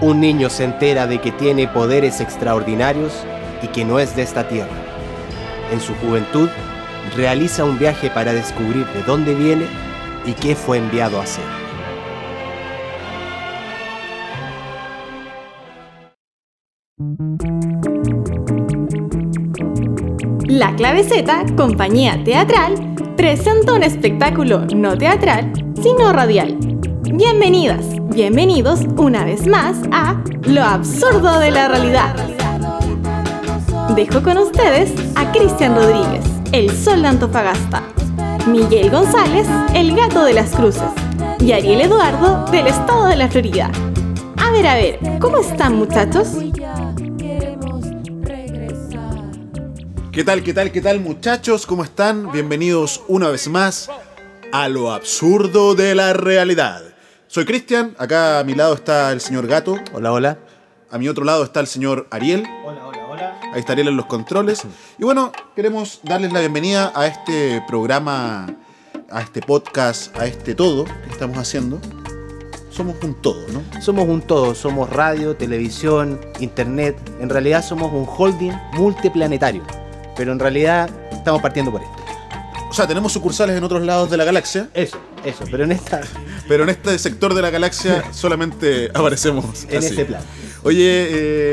un niño se entera de que tiene poderes extraordinarios y que no es de esta tierra. En su juventud, realiza un viaje para descubrir de dónde viene y qué fue enviado a hacer. La Clave Z, compañía teatral, presenta un espectáculo no teatral, sino radial. Bienvenidas, bienvenidos una vez más a Lo absurdo de la realidad. Dejo con ustedes a Cristian Rodríguez, el sol de Antofagasta, Miguel González, el gato de las cruces, y Ariel Eduardo, del estado de la Florida. A ver, a ver, ¿cómo están muchachos? ¿Qué tal, qué tal, qué tal muchachos? ¿Cómo están? Bienvenidos una vez más a lo absurdo de la realidad. Soy Cristian, acá a mi lado está el señor Gato, Hola, hola. a mi otro lado está el señor Ariel, Hola, hola, hola. ahí está Ariel en los controles. Y bueno, queremos darles la bienvenida a este programa, a este podcast, a este todo que estamos haciendo. Somos un todo, ¿no? Somos un todo, somos radio, televisión, internet. En realidad somos un holding multiplanetario. Pero en realidad estamos partiendo por esto. O sea, tenemos sucursales en otros lados de la galaxia, Eso, eso. Pero en esta, pero en este sector de la galaxia solamente aparecemos en así. este plan. Oye,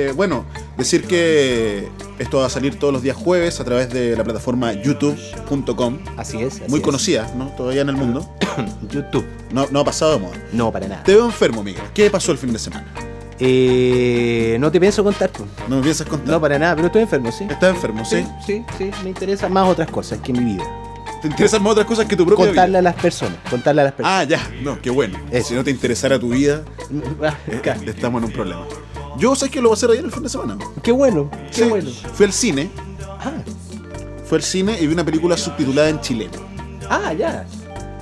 eh, bueno, decir que esto va a salir todos los días jueves a través de la plataforma youtube.com, Así es. así muy es. conocida, ¿no? Todavía en el mundo. YouTube. No, no ha pasado de moda. No, para nada. Te veo enfermo, Miguel. ¿Qué pasó el fin de semana? Eh, no te pienso contar. pues. ¿No me piensas contar? No, para nada, pero estoy enfermo, ¿sí? ¿Estás enfermo, sí? Sí, sí, me interesan más otras cosas que mi vida. ¿Te interesan más otras cosas que tu propia Contarle vida? a las personas, contarle a las personas. Ah, ya. No, qué bueno. Eso. Si no te interesara tu vida, Ah, eh, claro. estamos en un problema. Yo sé que lo voy a hacer ayer el fin de semana. Qué bueno, qué Sí. bueno. Fui al cine, Ah, fui al cine y vi una película subtitulada en chileno. ah, ya.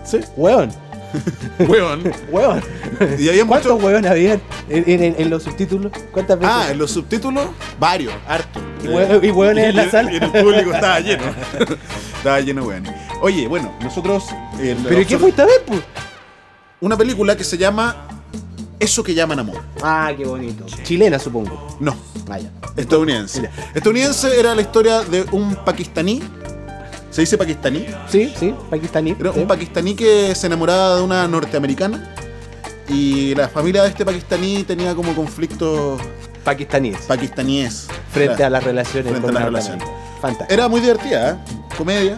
¿Sí? Hueón, Weón. hueón. Y había ¿Cuántos mucho... en, en- en los subtítulos? ¿Cuántas veces? Ah, en los subtítulos, varios, harto. Y hue- y hueones en la sala. Y en el público estaba lleno. estaba lleno de hueones. Oye, bueno, nosotros. eh, ¿Pero ¿y qué nosotros- fuiste a ver, pues? Una película que se llama Eso que llaman amor. Ah, qué bonito. Chilena, supongo. No, Vaya. estadounidense. Mira. Estadounidense era la historia de un pakistaní. ¿Se dice pakistaní? Sí, sí, pakistaní. Era sí. un pakistaní que se enamoraba de una norteamericana. Y la familia de este pakistaní tenía como conflictos Pakistaníes. pakistaníes. frente a las relaciones frente con a las relaciones. Fantástico. Era muy divertida, ¿eh? Comedia.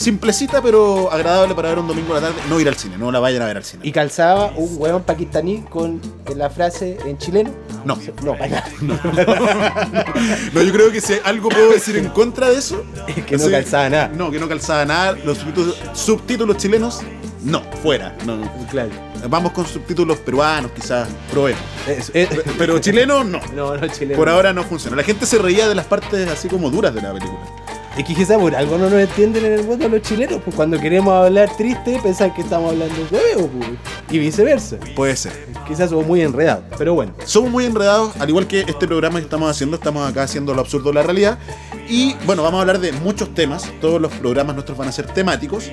Simplecita, pero agradable para ver un domingo a la tarde. No ir al cine, no la vayan a ver al cine. ¿Y calzaba un hueón pakistaní con la frase en chileno? No. No, para No, yo creo que si algo puedo decir en contra de eso. Es que no calzaba nada. No, que no calzaba nada. Los subtítulos, subtítulos chilenos, no, fuera. No, no. Claro. Vamos con subtítulos peruanos, quizás, probemos. Es- Pero chilenos, no. no, no chileno. Por ahora no funciona. La gente se reía de las partes así como duras de la película. Es que quizás por algo no nos entienden en el mundo los chilenos, pues cuando queremos hablar triste pensan que estamos hablando de huevo, pues, y viceversa. Puede ser. Quizás somos muy enredados, pero bueno. Somos muy enredados, al igual que este programa que estamos haciendo, estamos acá haciendo lo absurdo de la realidad. Y bueno, vamos a hablar de muchos temas, todos los programas nuestros van a ser temáticos.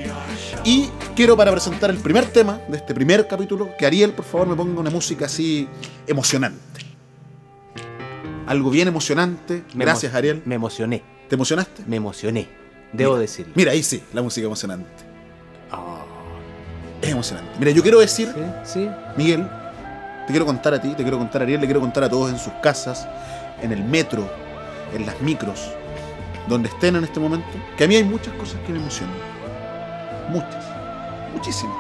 Y quiero para presentar el primer tema de este primer capítulo, que Ariel, por favor, me ponga una música así emocionante. Algo bien emocionante. Me Gracias, emo- Ariel. Me emocioné, ¿Te emocionaste? me emocioné. Debo Mira. decirlo. Mira, ahí sí, la música emocionante. Ah, Es emocionante. Mira, yo quiero decir, sí, sí. Miguel, te quiero contar a ti, te quiero contar a Ariel, le quiero contar a todos en sus casas, en el metro, en las micros, donde estén en este momento, que a mí hay muchas cosas que me emocionan. Muchas. Muchísimas.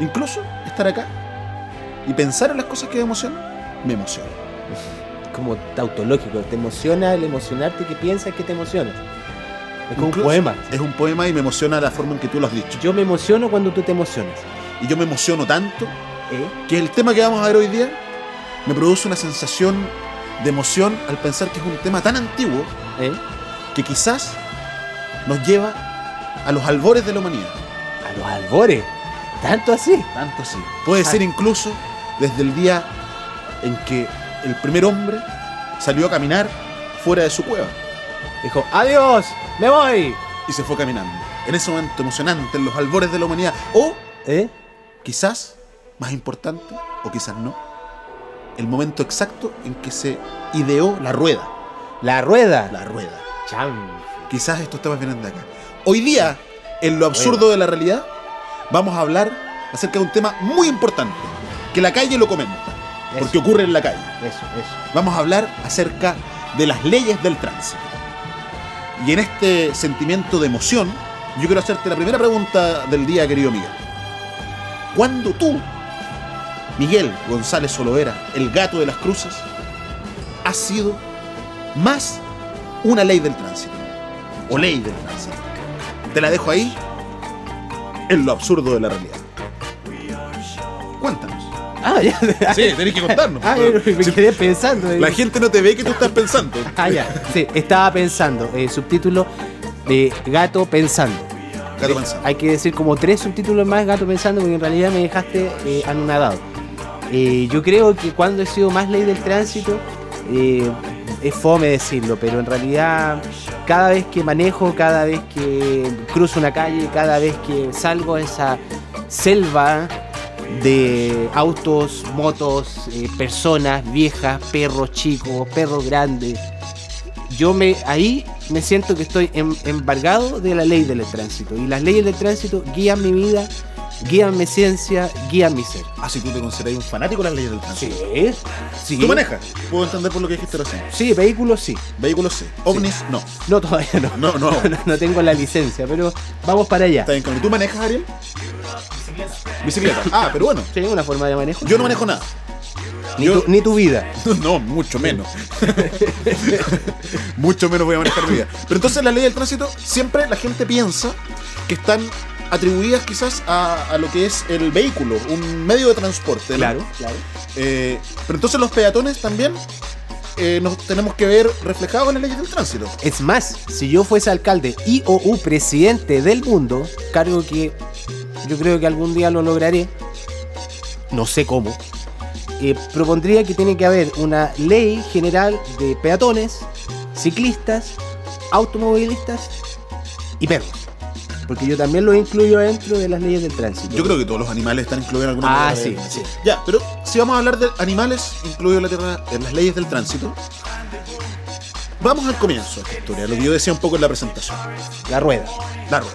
Incluso estar acá y pensar en las cosas que me emocionan, me emociona. Como tautológico, te emociona el emocionarte que piensas que te emociona. Es como Incluso un poema. Es un poema y me emociona la forma en que tú lo has dicho. Yo me emociono cuando tú te emocionas. Y yo me emociono tanto ¿Eh? que el tema que vamos a ver hoy día me produce una sensación de emoción al pensar que es un tema tan antiguo ¿Eh? que quizás nos lleva a los albores de la humanidad. A los albores. Tanto así. Tanto así. Puede ser incluso desde el día en que el primer hombre salió a caminar fuera de su cueva Dijo, adiós, me voy. y se fue caminando. En ese momento emocionante, en los albores de la humanidad. O ¿Eh? quizás, más importante, o quizás no, el momento exacto en que se ideó la rueda. La rueda. La rueda. Chan. Quizás estos temas vienen de acá. Hoy día, en lo absurdo de la realidad, vamos a hablar acerca de un tema muy importante, que la calle lo comenta, porque ocurre en la calle. Eso, eso. Vamos a hablar acerca de las leyes del tránsito. Y en este sentimiento de emoción, yo quiero hacerte la primera pregunta del día, querido Miguel. ¿Cuándo tú, Miguel González Solovera, el gato de las cruces, has sido más una ley del tránsito? O ley del tránsito. Te la dejo ahí, en lo absurdo de la realidad. Cuéntanos. Ah, ya. Sí, tenés que contarnos. Ah, me quedé pensando. la gente no te ve que tú estás pensando. Ah, ya. Sí, estaba pensando. Eh, subtítulo de Gato Pensando. Gato pensando. Hay que decir como tres subtítulos más Gato Pensando porque en realidad me dejaste eh, anonadado. Eh, yo creo que cuando he sido más ley del tránsito, eh, es fome decirlo, pero en realidad cada vez que manejo, cada vez que cruzo una calle, cada vez que salgo a esa selva de autos, motos, eh, personas, viejas, perros chicos, perros grandes, yo me ahí me siento que estoy em- embargado de la ley del tránsito y las leyes del tránsito guían mi vida, guían mi ciencia, guían mi ser. Así tú te consideras un fanático de las leyes del tránsito. Sí, sí. ¿Tú manejas? Puedo entender por lo que dijiste recién. Sí, vehículos sí. Vehículos sí. OVNIs no. No, todavía no. No, no. no, no tengo la licencia, pero vamos para allá. Está bien. ¿Tú manejas, Ariel? Bicicleta. Ah, pero bueno. ¿Tiene una forma de manejo? Yo no manejo nada. Ni, yo- tu, ni tu vida. No, mucho menos. mucho menos voy a manejar mi vida. Pero entonces las leyes del tránsito, siempre la gente piensa que están atribuidas quizás a, a lo que es el vehículo, un medio de transporte. ¿no? Claro, claro. Eh, pero entonces los peatones también eh, nos tenemos que ver reflejados en las leyes del tránsito. Es más, si yo fuese alcalde y o u presidente del mundo, cargo que yo creo que algún día lo lograré, no sé cómo, eh, propondría que tiene que haber una ley general de peatones, ciclistas, automovilistas y perros. Porque yo también los incluyo dentro de las leyes del tránsito. Yo creo que todos los animales están incluidos en alguna Ah, manera sí, de- sí. Ya, pero si vamos a hablar de animales incluidos en, la en las leyes del tránsito, vamos al comienzo de esta historia, lo que yo decía un poco en la presentación. La rueda. La rueda.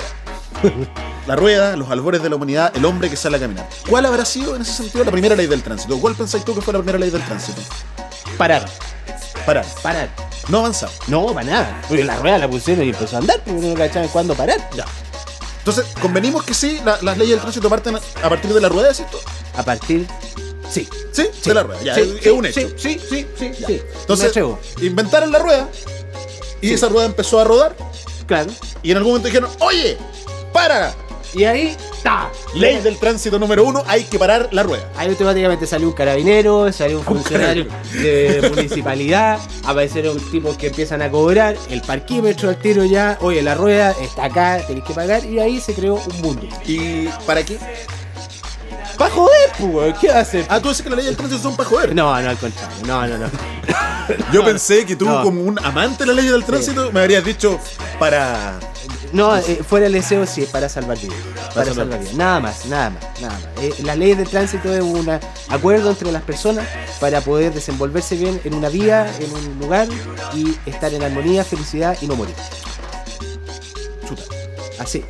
La rueda, los albores de la humanidad, el hombre que sale a caminar. ¿Cuál habrá sido en ese sentido la primera ley del tránsito? ¿Cuál pensáis tú que fue la primera ley del tránsito? Parar. Parar. Parar. No avanzar. No, para nada. Porque la rueda la pusieron y empezó a andar, porque no cachaban cuándo parar. Ya. Entonces, convenimos que sí, la- las leyes del tránsito parten a partir de la rueda, ¿cierto? A partir. Sí. Sí, de la rueda. Ya, Sí, es, sí, es un hecho. Sí, sí, sí, sí. sí. Me Entonces, atrevo. inventaron la rueda y Sí. esa rueda empezó a rodar Claro. y en algún momento dijeron, oye, para. Y ahí, ¡ta! Ley del tránsito número uno, hay que parar la rueda. Ahí automáticamente salió un carabinero, salió un funcionario de municipalidad, aparecieron tipos que empiezan a cobrar, el parquímetro al tiro ya, oye, la rueda está acá, tenés que pagar, y ahí se creó un mundo. ¿Y para qué? ¡Pa' joder, pues! ¿Qué hace? Ah, tú dices que las leyes del tránsito son para joder. No, no, al contrario, no, no, no. Yo pensé que tú, No. como un amante de las leyes del tránsito, me habrías dicho para. No, eh, fuera el deseo sí, es para salvar vidas. Para, salvar salvar vidas. Nada más, nada más, nada más. Eh, la ley de tránsito es un acuerdo entre las personas para poder desenvolverse bien en una vía, en un lugar y estar en armonía, felicidad y no morir. Chuta. Así,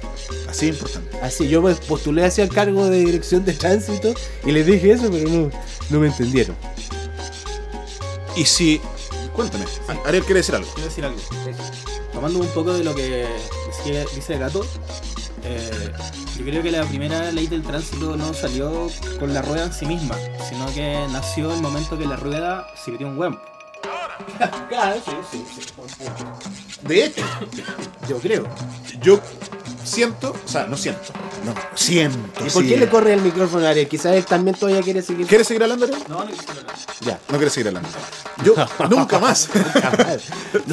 Así importante. así. Yo me postulé hacia el cargo de dirección de tránsito y les dije eso, pero no, no me entendieron. Y si. Cuéntame. Ariel quiere decir algo. Quiero decir algo. Tomando un poco de lo que decía- dice el gato, eh, yo creo que la primera ley del tránsito no salió con la rueda en sí misma, sino que nació el momento que la rueda se metió un huevo. Claro, sí, sí, De hecho, Yo creo. yo siento. O sea, no siento. No, siento. ¿Y por sí. qué le corre el micrófono a Ariel? Quizás él también todavía quiere seguir. ¿Quieres seguir hablando, Ariel? No, no quisiera hablar. Ya. No quieres seguir hablando. Yo, nunca más. Jamás.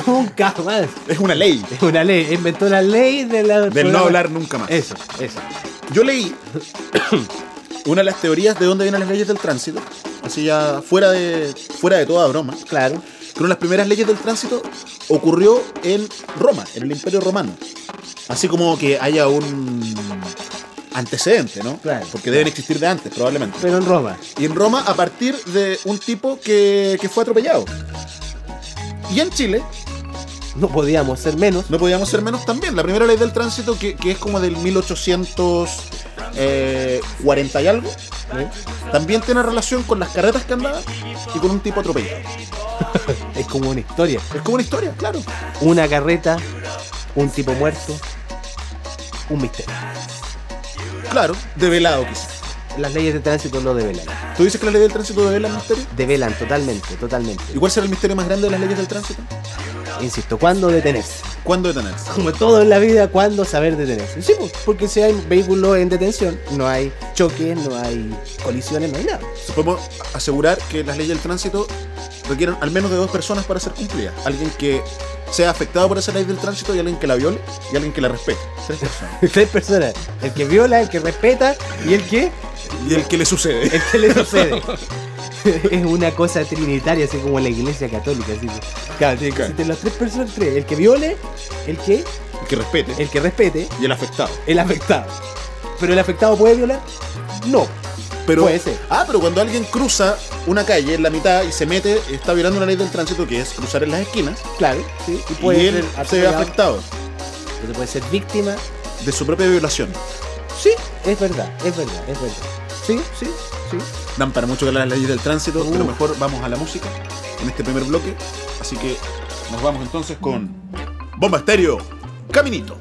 Nunca más. es una ley. Es una ley. Inventó la ley de la. Del no hablar nunca más. Eso, eso. Yo leí una de las teorías de dónde vienen las leyes del tránsito, así ya fuera de, fuera de toda broma, Claro. que una de las primeras leyes del tránsito ocurrió en Roma, en el Imperio Romano. Así como que haya un, antecedente, ¿no? Claro. Porque deben existir de antes, probablemente. Pero en Roma. Y en Roma a partir de un tipo que, que fue atropellado. Y en Chile No podíamos ser menos. no podíamos ser menos también. La primera ley del tránsito, que, que es como del 1840 y algo, ¿eh? también tiene relación con las carretas que andaban y con un tipo atropellado. Es como una historia. Es como una historia, claro. Una carreta, un tipo muerto, un misterio. Claro, develado quizás. Las leyes de tránsito lo develan. ¿Tú dices que la ley del tránsito devela el misterio? Develan totalmente, totalmente. ¿Y cuál será el misterio más grande de las leyes del tránsito? Insisto, ¿cuándo detenerse? ¿Cuándo detenerse? Como todo en la vida, ¿cuándo saber detenerse? Sí, pues, porque si hay vehículos en detención, no hay choques, no hay colisiones, no hay nada. Podemos asegurar que las leyes del tránsito requieren al menos de dos personas para ser cumplidas. Alguien que sea afectado por esa ley del tránsito y alguien que la viole y alguien que la respete. Tres personas. Tres personas. El que viola, el que respeta y el que, Y el que le sucede. el que le sucede. es una cosa trinitaria, así como la iglesia católica. Así que, claro, tiene que Claro. existir las tres personas, tres. El que viole, el que, El que respete. el que respete, Y el afectado. el afectado. Pero el afectado puede violar? No. Pero, Puede ser. Ah, pero cuando alguien cruza una calle en la mitad y se mete, está violando una ley del tránsito que es cruzar en las esquinas. Claro, sí. Y Y, puede él ser se ve atropellado, afectado pero puede ser víctima. de su propia violación. Sí, es verdad, es verdad, es verdad. Sí, sí, sí. Dan para mucho que las leyes del tránsito, Uh. pero mejor vamos a la música en este primer bloque. Así que nos vamos entonces con Bomba Estéreo, Caminito.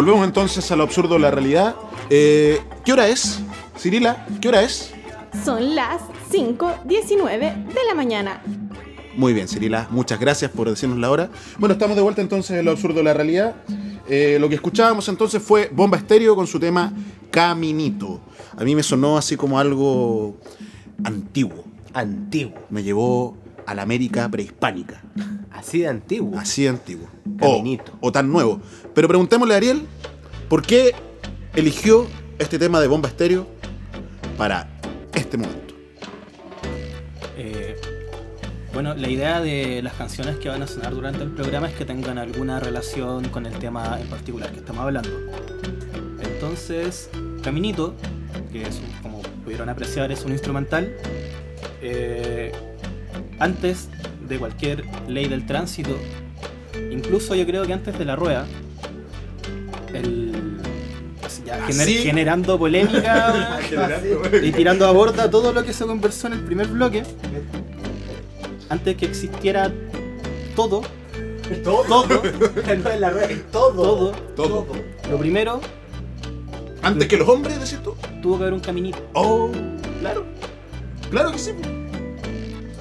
Volvemos entonces a lo absurdo de la realidad. Eh, ¿Qué hora es? Cirila, ¿qué hora es? Son las 5.19 de la mañana. Muy bien, Cirila, muchas gracias por decirnos la hora. Bueno, estamos de vuelta entonces en lo absurdo de la realidad. Eh, lo que escuchábamos entonces fue Bomba Estéreo con su tema Caminito. A mí me sonó así como algo antiguo. Antiguo. Me llevó a la América prehispánica. Así de antiguo. Así de antiguo. Caminito. O, o tan nuevo. Pero preguntémosle a Ariel, ¿por qué eligió este tema de Bomba Estéreo para este momento? Eh, bueno, la idea de las canciones que van a sonar durante el programa es que tengan alguna relación con el tema en particular que estamos hablando. Entonces, Caminito, que es, como pudieron apreciar, es un instrumental. eh, antes de cualquier ley del tránsito, incluso yo creo que antes de la rueda, el, así ya, gener- Así. generando polémica y tirando a borda todo lo que se conversó en el primer bloque, antes que existiera todo, todo, todo, Todo. lo primero Antes que los hombres, decís tú. tuvo que haber un caminito. Oh, claro. Claro que sí.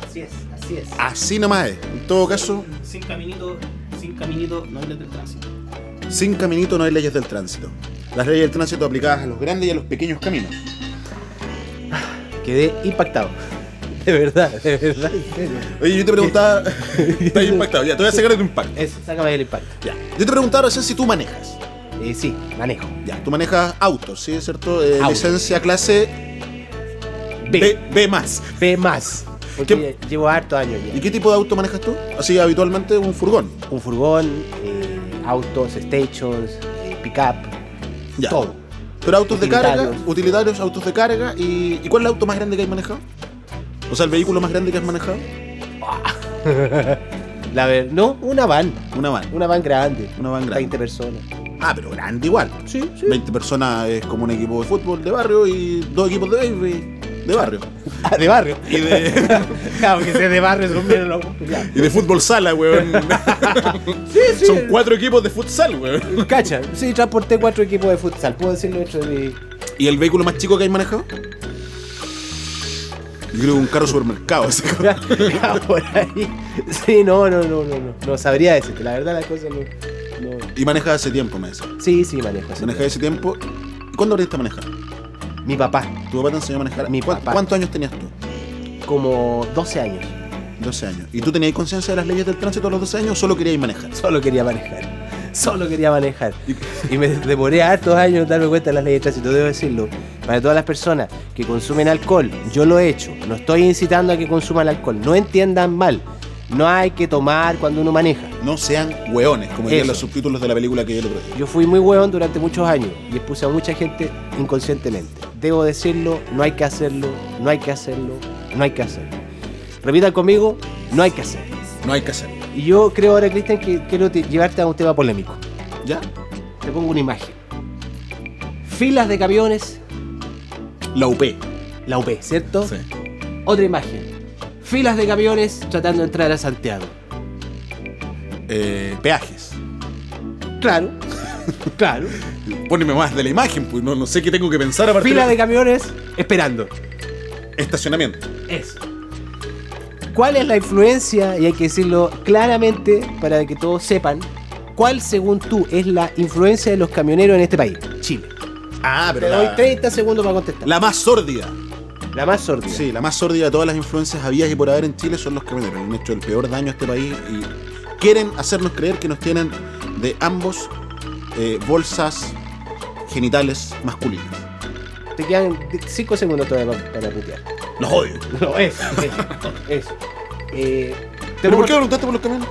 Así es, así es. Así nomás es. En todo caso, Sin caminito, sin caminito no hay ley del tránsito. sin caminito no hay leyes del tránsito. Las leyes del tránsito aplicadas a los grandes y a los pequeños caminos. Quedé impactado. De verdad, de verdad. en serio. Oye, yo te preguntaba. Estás impactado, ya, te voy a sacar de tu impacto. Eso, sácame el impacto. Ya. Yo te preguntaba recién si tú manejas. Eh, sí, manejo. Ya, tú manejas autos, ¿sí? ¿Es cierto? Eh, Auto. licencia clase B. B, B más. B más. Porque llevo hartos años ya. ¿Y qué tipo de auto manejas tú? Así habitualmente un furgón. Un furgón, eh, autos, stations, eh, pick-up, Ya. todo. Pero autos de carga, Utilitarios. utilitarios, autos de carga. ¿Y, ¿y cuál es el auto más grande que has manejado? O sea, el vehículo más grande que has manejado. La ver, no, una van. Una van. Una van grande. Una van grande. 20 personas. Ah, pero grande igual. Sí, sí. 20 personas es como un equipo de fútbol de barrio y dos equipos de béisbol de barrio. Ah, de barrio. Y de, claro, que sea de barrio, bien locos. Ya. y de fútbol sala, weón. Sí, sí. Son cuatro equipos de futsal, weón. Cacha, sí, transporté cuatro equipos de futsal. Puedo decirlo dentro de mi. ¿Y el vehículo más chico que hay manejado? Yo creo que un carro supermercado. ese. Ah, por ahí. Sí, no, no, no, no, no. No sabría decirte. La verdad, las cosas no. no. Y manejas hace tiempo, me decía. Sí, sí, manejo. sí. Manejas ese tiempo. ¿Y cuándo aprendiste a manejar? Mi papá, ¿Tu papá te enseñó a manejar? Mi ¿Cuán- papá. ¿Cuántos años tenías tú? como 12 años. 12 años. ¿Y tú tenías conciencia de las leyes del tránsito a los 12 años o solo querías manejar? Solo quería manejar. Solo quería manejar. Y me demoré hartos años en darme cuenta de las leyes de tránsito, debo decirlo. Para todas las personas que consumen alcohol, yo lo he hecho. No estoy incitando a que consuman alcohol. No entiendan mal. No hay que tomar cuando uno maneja. No sean hueones, como dirían los subtítulos de la película que yo le día. Yo fui muy hueón durante muchos años y expuse a mucha gente inconscientemente. Debo decirlo, no hay que hacerlo, no hay que hacerlo, no hay que hacerlo. Repitan conmigo, no hay que hacerlo. No hay que hacerlo. Y yo creo ahora, Cristian, que quiero te- llevarte a un tema polémico. ¿Ya? Te pongo una imagen. Filas de camiones, La UP. la UP, ¿cierto? Sí. Otra imagen. Filas de camiones tratando de entrar a Santiago. Eh, peajes. Claro, claro. Póneme más de la imagen, pues no, no sé qué tengo que pensar a partir Fila de camiones esperando. estacionamiento. Eso. ¿Cuál es la influencia, y hay que decirlo claramente para que todos sepan, cuál según tú es la influencia de los camioneros en este país? Chile. Ah, Te pero doy la, 30 segundos para contestar. la más sórdida. La más sordida. Sí, la más sórdida de todas las influencias habidas y por haber en Chile son los camioneros. Han hecho el peor daño a este país y quieren hacernos creer que nos tienen de ambos eh, bolsas genitales masculinas. Te quedan 5 segundos todavía para, putear. Los odio. No, eso, eso. eso. Eh, ¿Pero por qué preguntaste por los camiones?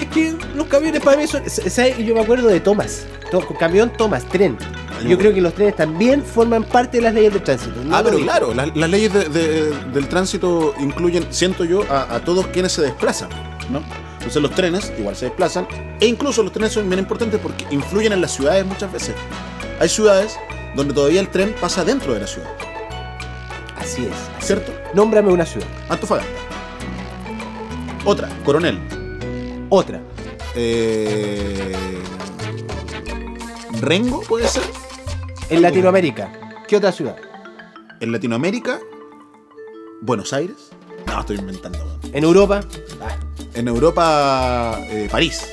Es que los camiones para mí son. ¿sabes? Yo me acuerdo de Thomas. To- camión Thomas, tren. Yo creo que los trenes también forman parte de las leyes de tránsito. No ah, pero claro, las, las leyes de- de- del tránsito incluyen, siento yo, a, a todos quienes se desplazan, ¿no? Entonces los trenes igual se desplazan, e incluso los trenes son bien importantes porque influyen en las ciudades muchas veces. Hay ciudades donde todavía el tren pasa dentro de la ciudad, Así es. ¿cierto? Nómbrame una ciudad. Antofagasta. Otra, Coronel. Otra. Eh, Rengo, puede ser. En Latinoamérica, ¿qué otra ciudad? En Latinoamérica, Buenos Aires. No, estoy inventando. En Europa, En Europa, eh, París.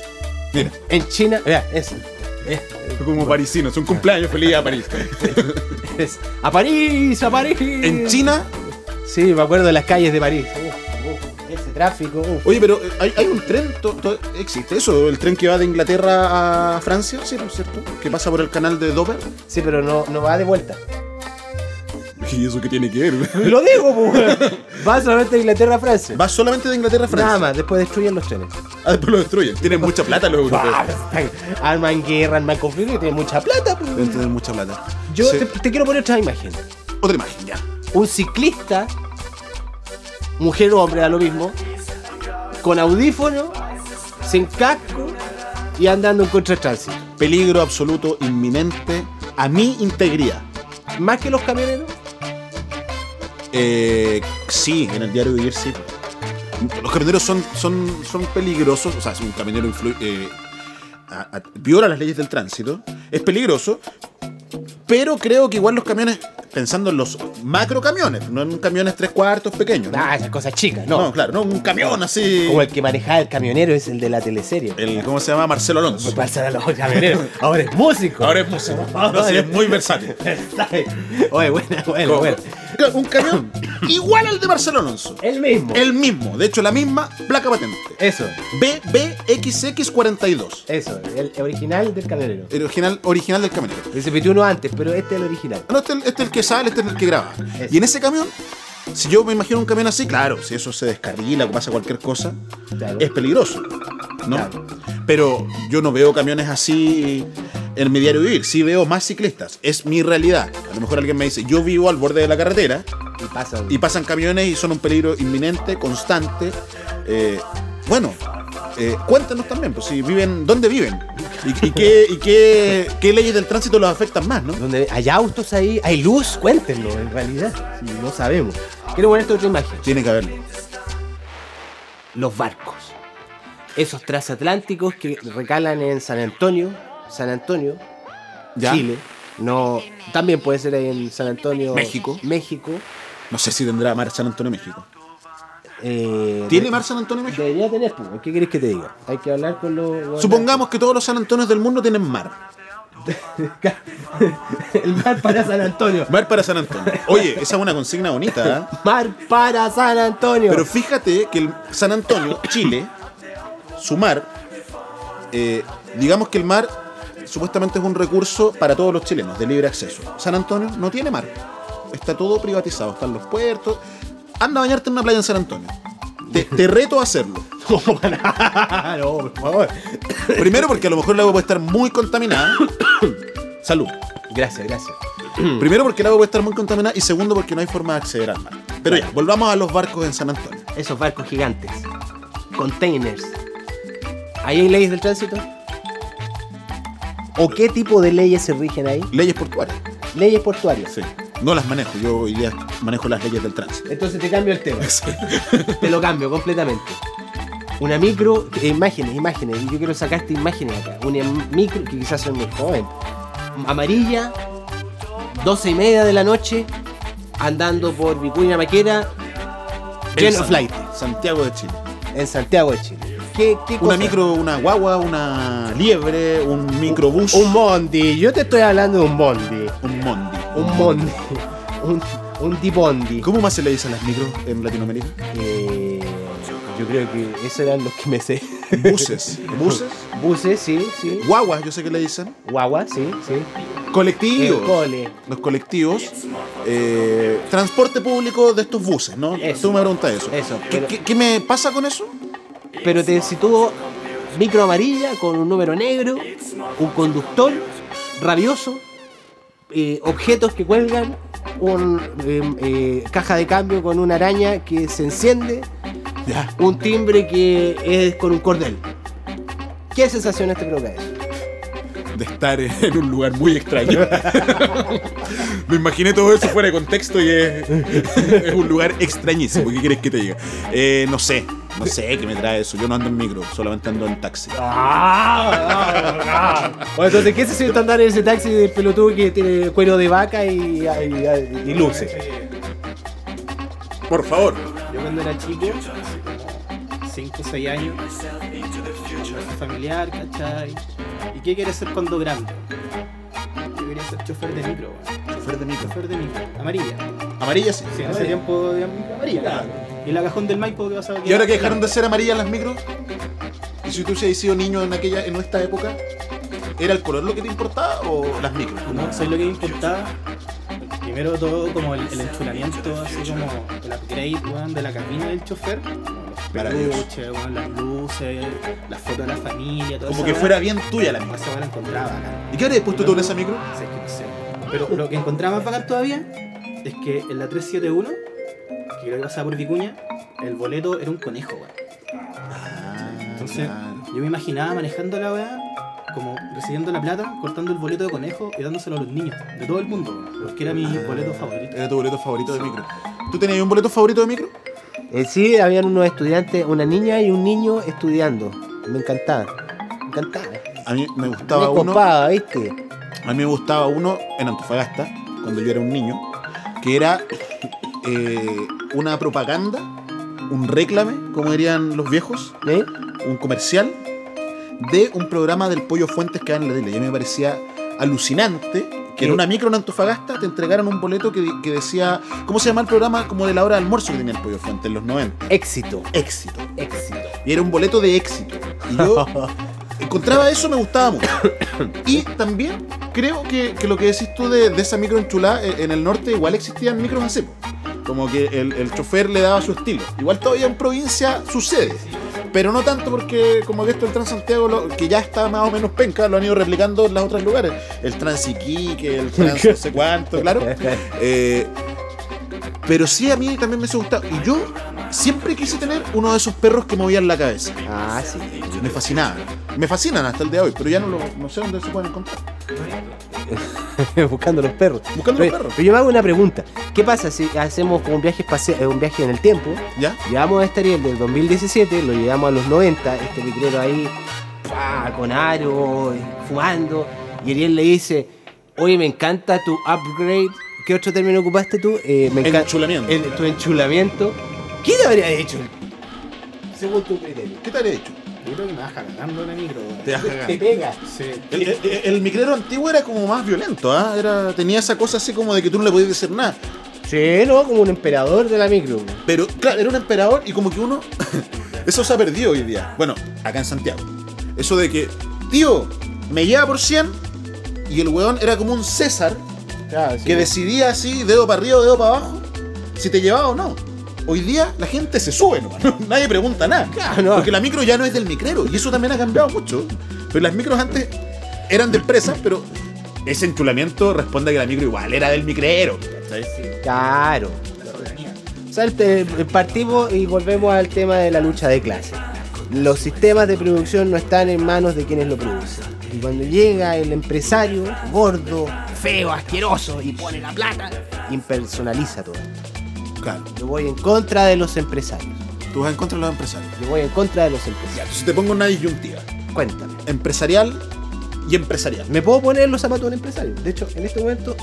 Mira, en China, vea. Eh, como parisino, es un cumpleaños feliz a París. es- a París, a París. en China, Sí, me acuerdo de las calles de París. Tráfico. uf. oye, pero eh, hay, hay un tren, to- to- ¿existe eso? ¿El tren que va de Inglaterra a Francia? Sí, ¿no es cierto? Que pasa por el canal de Dover. Sí, pero no, no va de vuelta. ¿Y eso qué tiene que ver? Lo digo, pues. Va solamente de Inglaterra a Francia. Va solamente de Inglaterra a Francia. Nada más, después destruyen los trenes. Ah, después lo destruyen. Tienen mucha plata los europeos. Arman guerra, arman conflicto y tienen mucha plata. pues. Deben tener mucha plata. Yo Sí. te, te quiero poner otra imagen. Otra imagen, ya. Un ciclista, mujer o hombre, da lo mismo, con audífono, sin casco y andando en contra de tránsito. Peligro absoluto, inminente a mi integridad. Más que los camioneros. Eh, sí, en el diario vivir sí. Los camioneros son, son, son peligrosos, o sea, si un camionero eh, a- a- viola las leyes del tránsito, es peligroso, pero creo que igual los camiones, pensando en los macro camiones, no en camiones tres cuartos pequeños. ¿no? Ah, esas cosas chicas, No, no. claro, no un camión así. Como el que manejaba el camionero es el de la teleserie. El, ¿Cómo se llama? Marcelo Pues Alonso. pasa a los camioneros. Ahora es músico. Ahora es músico. No, sí, es muy versátil. Oye, bueno, bueno, bueno. Un camión igual al de Marcelo Alonso. El mismo. El mismo, de hecho la misma placa patente. Eso, BBXX42. eso. El original del camionero. El original, original del camionero. Se metió uno antes, pero este es el original. No, este, este es el que sale, este es el que graba. Eso. Y en ese camión, si yo me imagino un camión así, claro, si eso se descarrila o pasa cualquier cosa, Claro. es peligroso. ¿no? Claro. Pero yo no veo camiones así en mi diario vivir. Sí veo más ciclistas. Es mi realidad. A lo mejor alguien me dice, yo vivo al borde de la carretera Y pasa. y pasan camiones y son un peligro inminente, constante. Eh, bueno, eh, cuéntanos también, pues si viven, ¿dónde viven? ¿Y, y qué, y qué, qué leyes del tránsito los afectan más, no? Donde hay autos ahí, hay luz, cuéntenlo, en realidad. No sabemos. Quiero ponerte otra imagen. Tiene que haberlo. Los barcos. Esos transatlánticos que recalan en San Antonio, San Antonio, Ya. Chile. No, también puede ser en San Antonio, México. México. No sé si tendrá Mar San Antonio México. Eh, ¿Tiene Mar San Antonio México? Debería tener. ¿Qué quieres que te diga? Hay que hablar con los. Supongamos que todos los San Antonios del mundo tienen mar. El mar para San Antonio. Mar para San Antonio. Oye, esa es una consigna bonita, ¿eh? Mar para San Antonio. Pero fíjate que el San Antonio, Chile, su mar, eh, digamos que el mar supuestamente es un recurso para todos los chilenos, de libre acceso. San Antonio no tiene mar. Está todo privatizado, están los puertos. Anda a bañarte en una playa en San Antonio. Te, te reto a hacerlo. no, por favor. Primero porque a lo mejor el agua puede estar muy contaminada. Salud. Gracias, gracias. Primero porque el agua puede estar muy contaminada y segundo porque no hay forma de acceder al mar. Pero ya, volvamos a los barcos en San Antonio. Esos barcos gigantes. Containers. ¿Ahí hay leyes del tránsito? ¿O qué tipo de leyes se rigen ahí? Leyes portuarias. Leyes portuarias. Sí. No las manejo, yo hoy día manejo las leyes del tránsito. Entonces te cambio el tema. Te lo cambio completamente. Una micro, eh, imágenes, imágenes. Yo quiero sacarte imágenes acá. Una micro, que quizás soy muy joven. Amarilla, 12 y media de la noche, andando por Vicuña Maquera, lleno flight, Santiago de Chile. en Santiago de Chile. ¿Qué, qué Una cosa? micro, una guagua, una liebre, un microbús. Un bondi. Yo te estoy hablando de un bondi. un mondi. Un bondi. Un, un dibondi. ¿Cómo más se le dice a las micros en Latinoamérica? Eh, yo creo que esos eran los que me sé. Buses. Buses. Buses, sí, sí. Guaguas, yo sé que le dicen. Guagua, sí, sí. Colectivos. Cole. Los colectivos. eh, transporte público de estos buses, ¿no? Eso. Tú me preguntas eso. Eso, ¿Qué, pero- qué- qué me pasa con eso? Pero te sitúo micro amarilla con un número negro, un conductor rabioso, eh, objetos que cuelgan, un eh, eh, caja de cambio con una araña que se enciende, Ya. un timbre que es con un cordel. ¿Qué sensaciones te provoca eso? de estar en un lugar muy extraño. Me imaginé todo eso fuera de contexto y es, es un lugar extrañísimo. ¿Qué quieres que te diga? Eh, no sé. No sé qué me trae eso. Yo no ando en micro, solamente ando en taxi. Ah, ah. Bueno, entonces, ¿qué se siente andar en ese taxi de pelotudo que tiene cuero de vaca y, y, y- y luces? Por favor. Yo cuando era chico, así como 5 o 6 años, familiar, ¿cachai? ¿Y qué quieres ser cuando grande? Ser chofer de micro, weón. Chofer de micro. Chofer de micro, amarilla. Amarilla sí. Sí, en ese tiempo amarilla. Y la cajón del Maipo que vas a ¿Y ahora que dejaron de ser amarillas las micros? ¿Y si tú se sido niño en aquella, en esta época? ¿Era el color lo que te importaba o las micros? No, ¿sabes lo que me importaba? Primero todo como el, el enchulamiento, así como el upgrade, weón, de la cabina del chofer. Peluches, weón, las luces, las fotos de la familia, todo Como que fuera bien tuya la micro. Esa weón la encontraba bacán. ¿Y qué habrías puesto tú en esa micro? Sí, es que no sé. Pero lo que encontraba más bacán todavía es que en la 371, que creo que pasaba por Vicuña, el boleto era un conejo, weón. Entonces, yo me imaginaba manejando la weá, como recibiendo la plata, cortando el boleto de conejo y dándoselo a los niños de todo el mundo, porque era mi boleto favorito. Era tu boleto favorito de micro. ¿Tú tenías un boleto favorito de micro? Eh, sí, habían unos estudiantes, una niña y un niño estudiando. Me encantaba. Me encantaba. A mí me Me gustaba uno. copaba, ¿viste? A mí me gustaba uno en Antofagasta, cuando yo era un niño, que era eh, una propaganda, un réclame, como dirían los viejos, ¿Eh? un comercial de un programa del Pollo Fuentes que daban en la tele. Y a mí me parecía alucinante que en ¿Qué? una micro en Antofagasta te entregaran un boleto que, que decía, ¿cómo se llama el programa? Como de la hora de almuerzo que tenía el Pollo Fuentes en los 90. Éxito. Éxito. Éxito. Y era un boleto de éxito. Y yo encontraba eso, me gustaba mucho. Y también creo que, que lo que decís tú de, de esa micro enchulada, eh, en el norte igual existían micros así. Como que el, el chofer le daba su estilo. Igual todavía en provincia sucede. Pero no tanto porque, como que esto el Transantiago, lo- que ya está más o menos penca, lo han ido replicando en los otros lugares. El Transiquique, el Trans no sé cuánto, claro. Eh, pero sí a mí también me hubiese gustado. Y yo siempre quise tener uno de esos perros que movían la cabeza. Ah, sí. Me fascinaban. Me fascinan hasta el día de hoy, pero ya no, lo, no sé dónde se pueden encontrar. Buscando los perros. Buscando los perros. Pero yo me hago una pregunta. ¿Qué pasa si hacemos como un viaje, eh, un viaje en el tiempo? ¿Ya? Llevamos a este Ariel del 2017, lo llevamos a los 90, este micrero ahí, con aro, eh, fumando, y Ariel le dice, oye, me encanta tu upgrade. ¿Qué otro término ocupaste tú? Eh, me encanta Enchulamiento. el- tu enchulamiento. ¿Qué te habría hecho? Según tu criterio. ¿Qué te habría hecho? Que me baja ganando la micro. Te. Te pega. Sí. El, el- el micrero antiguo era como más violento, ¿ah? Era, tenía esa cosa así como de que tú no le podías decir nada. Sí, ¿no? Como un emperador de la micro. Pero, claro, era un emperador y como que uno. eso se ha perdido hoy día. Bueno, acá en Santiago. Eso de que, tío, me lleva por 100 y el weón era como un César Claro, sí. que decidía así, dedo para arriba o dedo para abajo, si te llevaba o no. Hoy día la gente se sube nomás, ¿no? nadie pregunta nada. Claro, no. Porque la micro ya no es del micrero y eso también ha cambiado mucho. Pero las micros antes eran de empresas, pero ese enchulamiento responde a que la micro igual era del micrero. ¿cachai? Claro. O sea, partimos y volvemos al tema de la lucha de clases. Los sistemas de producción no están en manos de quienes lo producen. Y cuando llega el empresario, gordo, feo, asqueroso, y pone la plata, impersonaliza todo. Claro. Yo voy en contra de los empresarios. Tú vas en contra de los empresarios. Yo voy en contra de los Ya, empresarios. entonces te pongo una disyuntiva. Cuéntame. Empresarial y empresarial. ¿Me puedo poner los zapatos de un empresario? De hecho, en este momento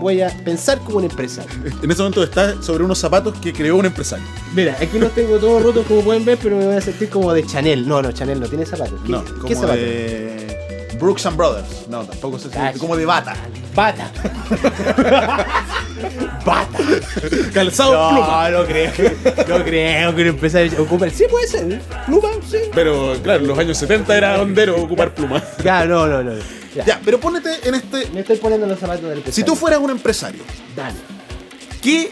voy a pensar como un empresario. En ese momento estás sobre unos zapatos que creó un empresario. Mira, aquí los tengo todos rotos como pueden ver, pero me voy a sentir como de Chanel. No, no, Chanel no tiene zapatos. ¿Qué, No, ¿qué como zapatos? de Brooks and Brothers. No, tampoco sé si-. Como de bata. Bata. Bata. Calzado pluma. No, no creo. No creo que un empresario ocupe. Sí, puede ser. Pluma, sí. Pero claro, en los años 70 era hondero ocupar pluma. Ya, no, no, no. Ya. Ya, pero ponete en este. Me estoy poniendo los zapatos del empresario. Si tú fueras un empresario, Dale. ¿qué,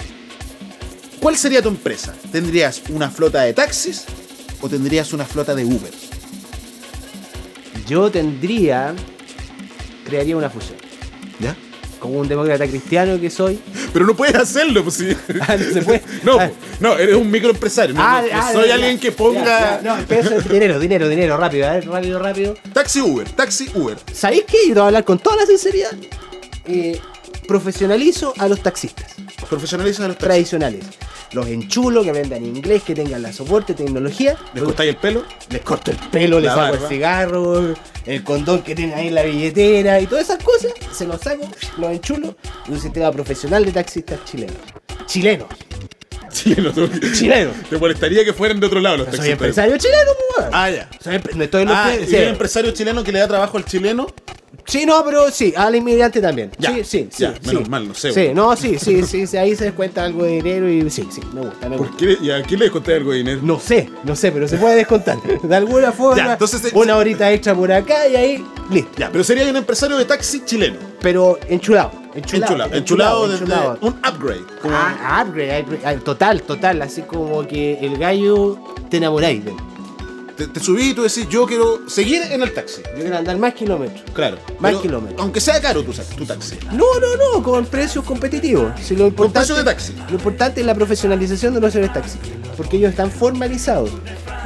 ¿cuál sería tu empresa? ¿Tendrías una flota de taxis o tendrías una flota de Uber? Yo tendría. Crearía una fusión. ¿Ya? Como un demócrata cristiano que soy. Pero no puedes hacerlo, pues sí. Ah, no se puede. No, Ah. no, eres un microempresario. No, no- no soy alguien que ponga Ya, ya, no, pero eso es dinero, dinero, dinero, rápido, a ver, rápido, rápido. taxi Uber, taxi Uber. ¿Sabéis qué? Yo te voy a hablar con toda la sinceridad. Eh, profesionalizo a los taxistas Profesionalizas a los taxis. tradicionales. los enchulo, que vendan inglés, que tengan la soporte, tecnología. ¿Les cortáis el pelo? Les corto el pelo, les saco barba. el cigarro, el condón que tienen ahí en la billetera y todas esas cosas. Se los saco, los enchulo y un sistema profesional de taxistas chilenos. Chilenos, Chileno. tú- chilenos. ¿Te molestaría que fueran de otro lado los Soy taxistas? empresario chileno, pues. Ah, ya. Soy no estoy en los Ah, pre- ¿y sí. un empresario chileno que le da trabajo al chileno? Sí, no, pero sí, al inmigrante también. Ya, sí, sí, ya, sí. menos sí. mal, no sé, Sí, no, sí, sí, sí, sí, ahí se descuenta algo de dinero y sí, sí, me gusta, me ¿Por gusta. qué? ¿Y a quién le conté algo de dinero? No sé, no sé, pero se puede descontar. De alguna forma, Ya, entonces, eh, una horita extra por acá y ahí, listo. Ya, pero sería un empresario de taxi chileno. Pero enchulado, enchulado. Enchulado. Enchulado desde enchulado. un upgrade. Como- Ah, upgrade, upgrade, total, total, así como que el gallo te enamoráis de él. Te, te subí y tú decís, yo quiero seguir en el taxi. Yo quiero andar más kilómetros. Claro. Más Pero, kilómetros. Aunque sea caro tu, tu taxi. No, no, no, con precios competitivos. Si lo importante, de taxi. Lo importante es la profesionalización de los seres taxis. Porque ellos están formalizados.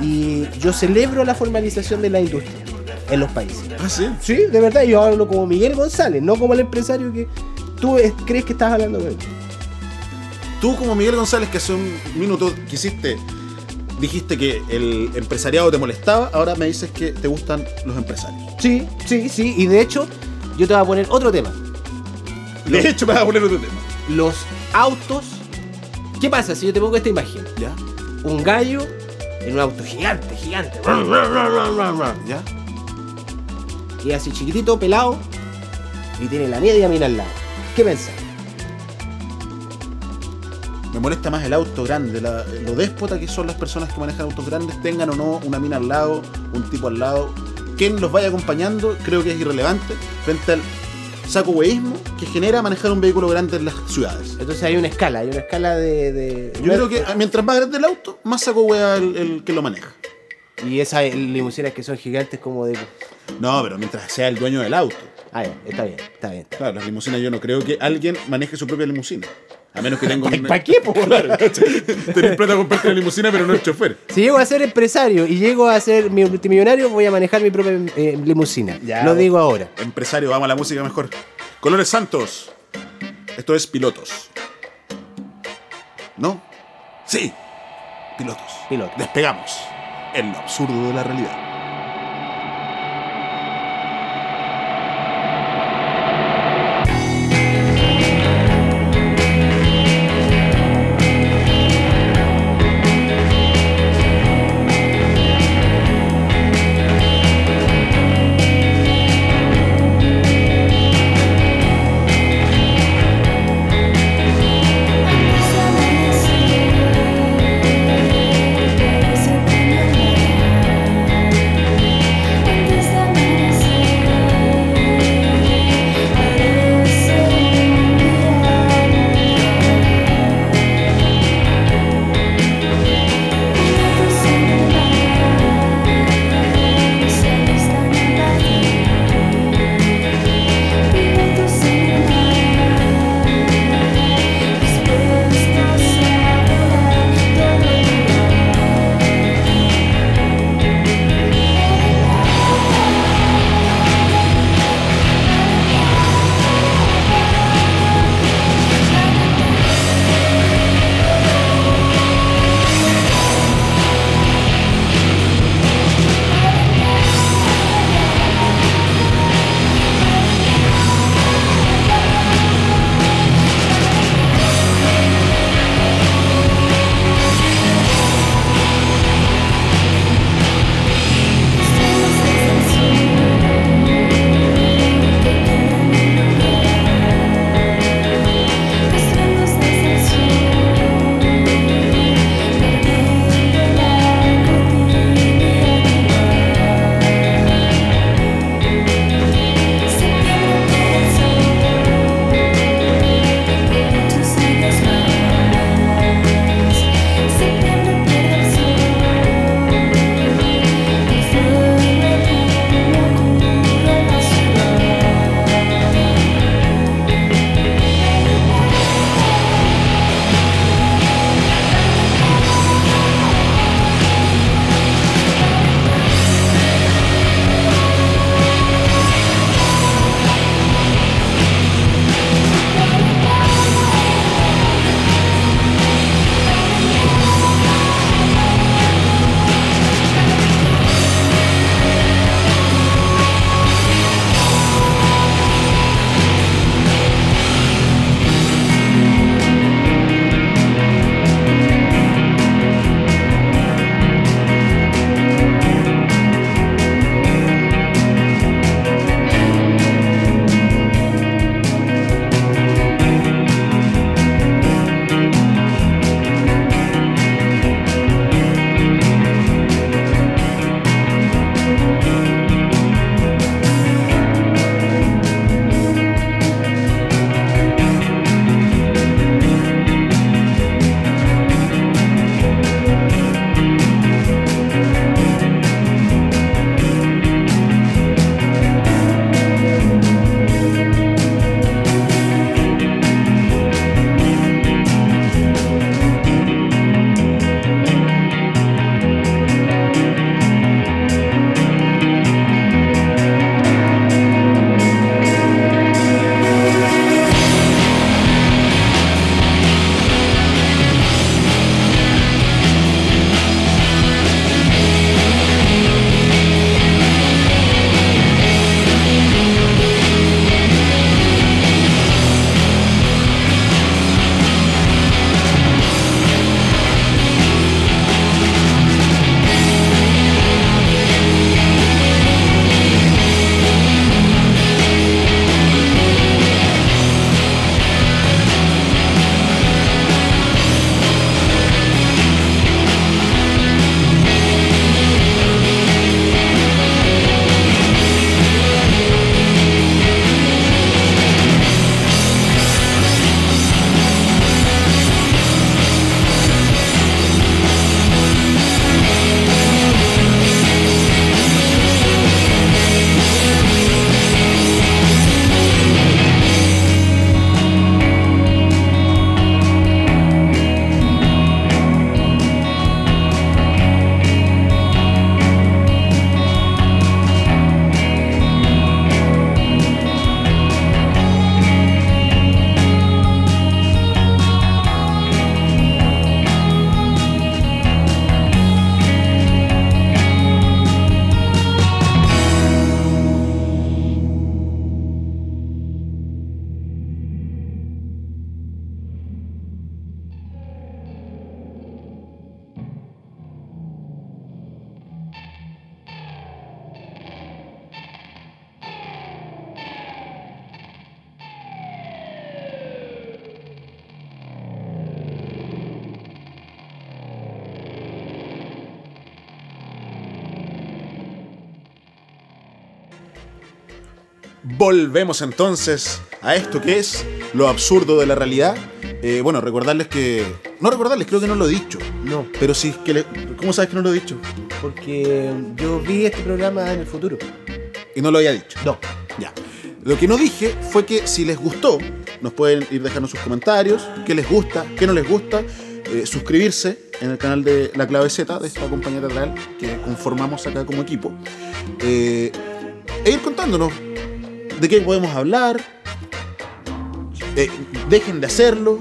Y yo celebro la formalización de la industria en los países. Ah, sí. Sí, de verdad, yo hablo como Miguel González, no como el empresario que tú es- crees que estás hablando con él. Tú como Miguel González que hace un minuto quisiste, dijiste que el empresariado te molestaba, ahora me dices que te gustan los empresarios. Sí, sí, sí. Y de hecho, yo te voy a poner otro tema. De hecho, me vas a poner otro tema. Los autos. ¿Qué pasa si yo te pongo esta imagen? ¿Ya? Un gallo en un auto gigante, gigante. ¿Ya? Y así chiquitito, pelado. Y tiene la media mina al lado. ¿Qué pensás? Me molesta más el auto grande, la- lo déspota que son las personas que manejan autos grandes, tengan o no una mina al lado, un tipo al lado. Quien los vaya acompañando creo que es irrelevante frente al saco hueísmo que genera manejar un vehículo grande en las ciudades. Entonces hay una escala, hay una escala de. de- Yo creo que mientras más grande el auto, más saco hueá el, el que lo maneja. Y esas limusinas que son gigantes como de. No, pero mientras sea el dueño del auto. Ah, ya, está bien, está bien. Claro, las limusinas yo no creo que alguien maneje su propia limusina. A menos que tenga un... ¿Para qué, po? Claro, tenés plata a comprarte la limusina, pero no el chofer. Si llego a ser empresario y llego a ser mi- multimillonario, voy a manejar mi propia eh, limusina. Ya, Lo digo ahora. Empresario, vamos a la música mejor. Colores Santos. Esto es Pilotos. ¿No? Sí. Pilotos. Piloto. Despegamos. En lo absurdo de la realidad. Volvemos entonces a esto que es lo absurdo de la realidad. Eh, bueno, recordarles que. No recordarles, creo que no lo he dicho. No, Pero sí que le- ¿Cómo sabes que no lo he dicho? porque yo vi este programa en el futuro. Y no lo había dicho. No. Ya. Lo que no dije fue que si les gustó, nos pueden ir dejando sus comentarios, qué les gusta, qué no les gusta, eh, suscribirse en el canal de La Clave Z, de esta compañía teatral que conformamos acá como equipo, eh, e ir contándonos de qué podemos hablar. Eh, dejen de hacerlo,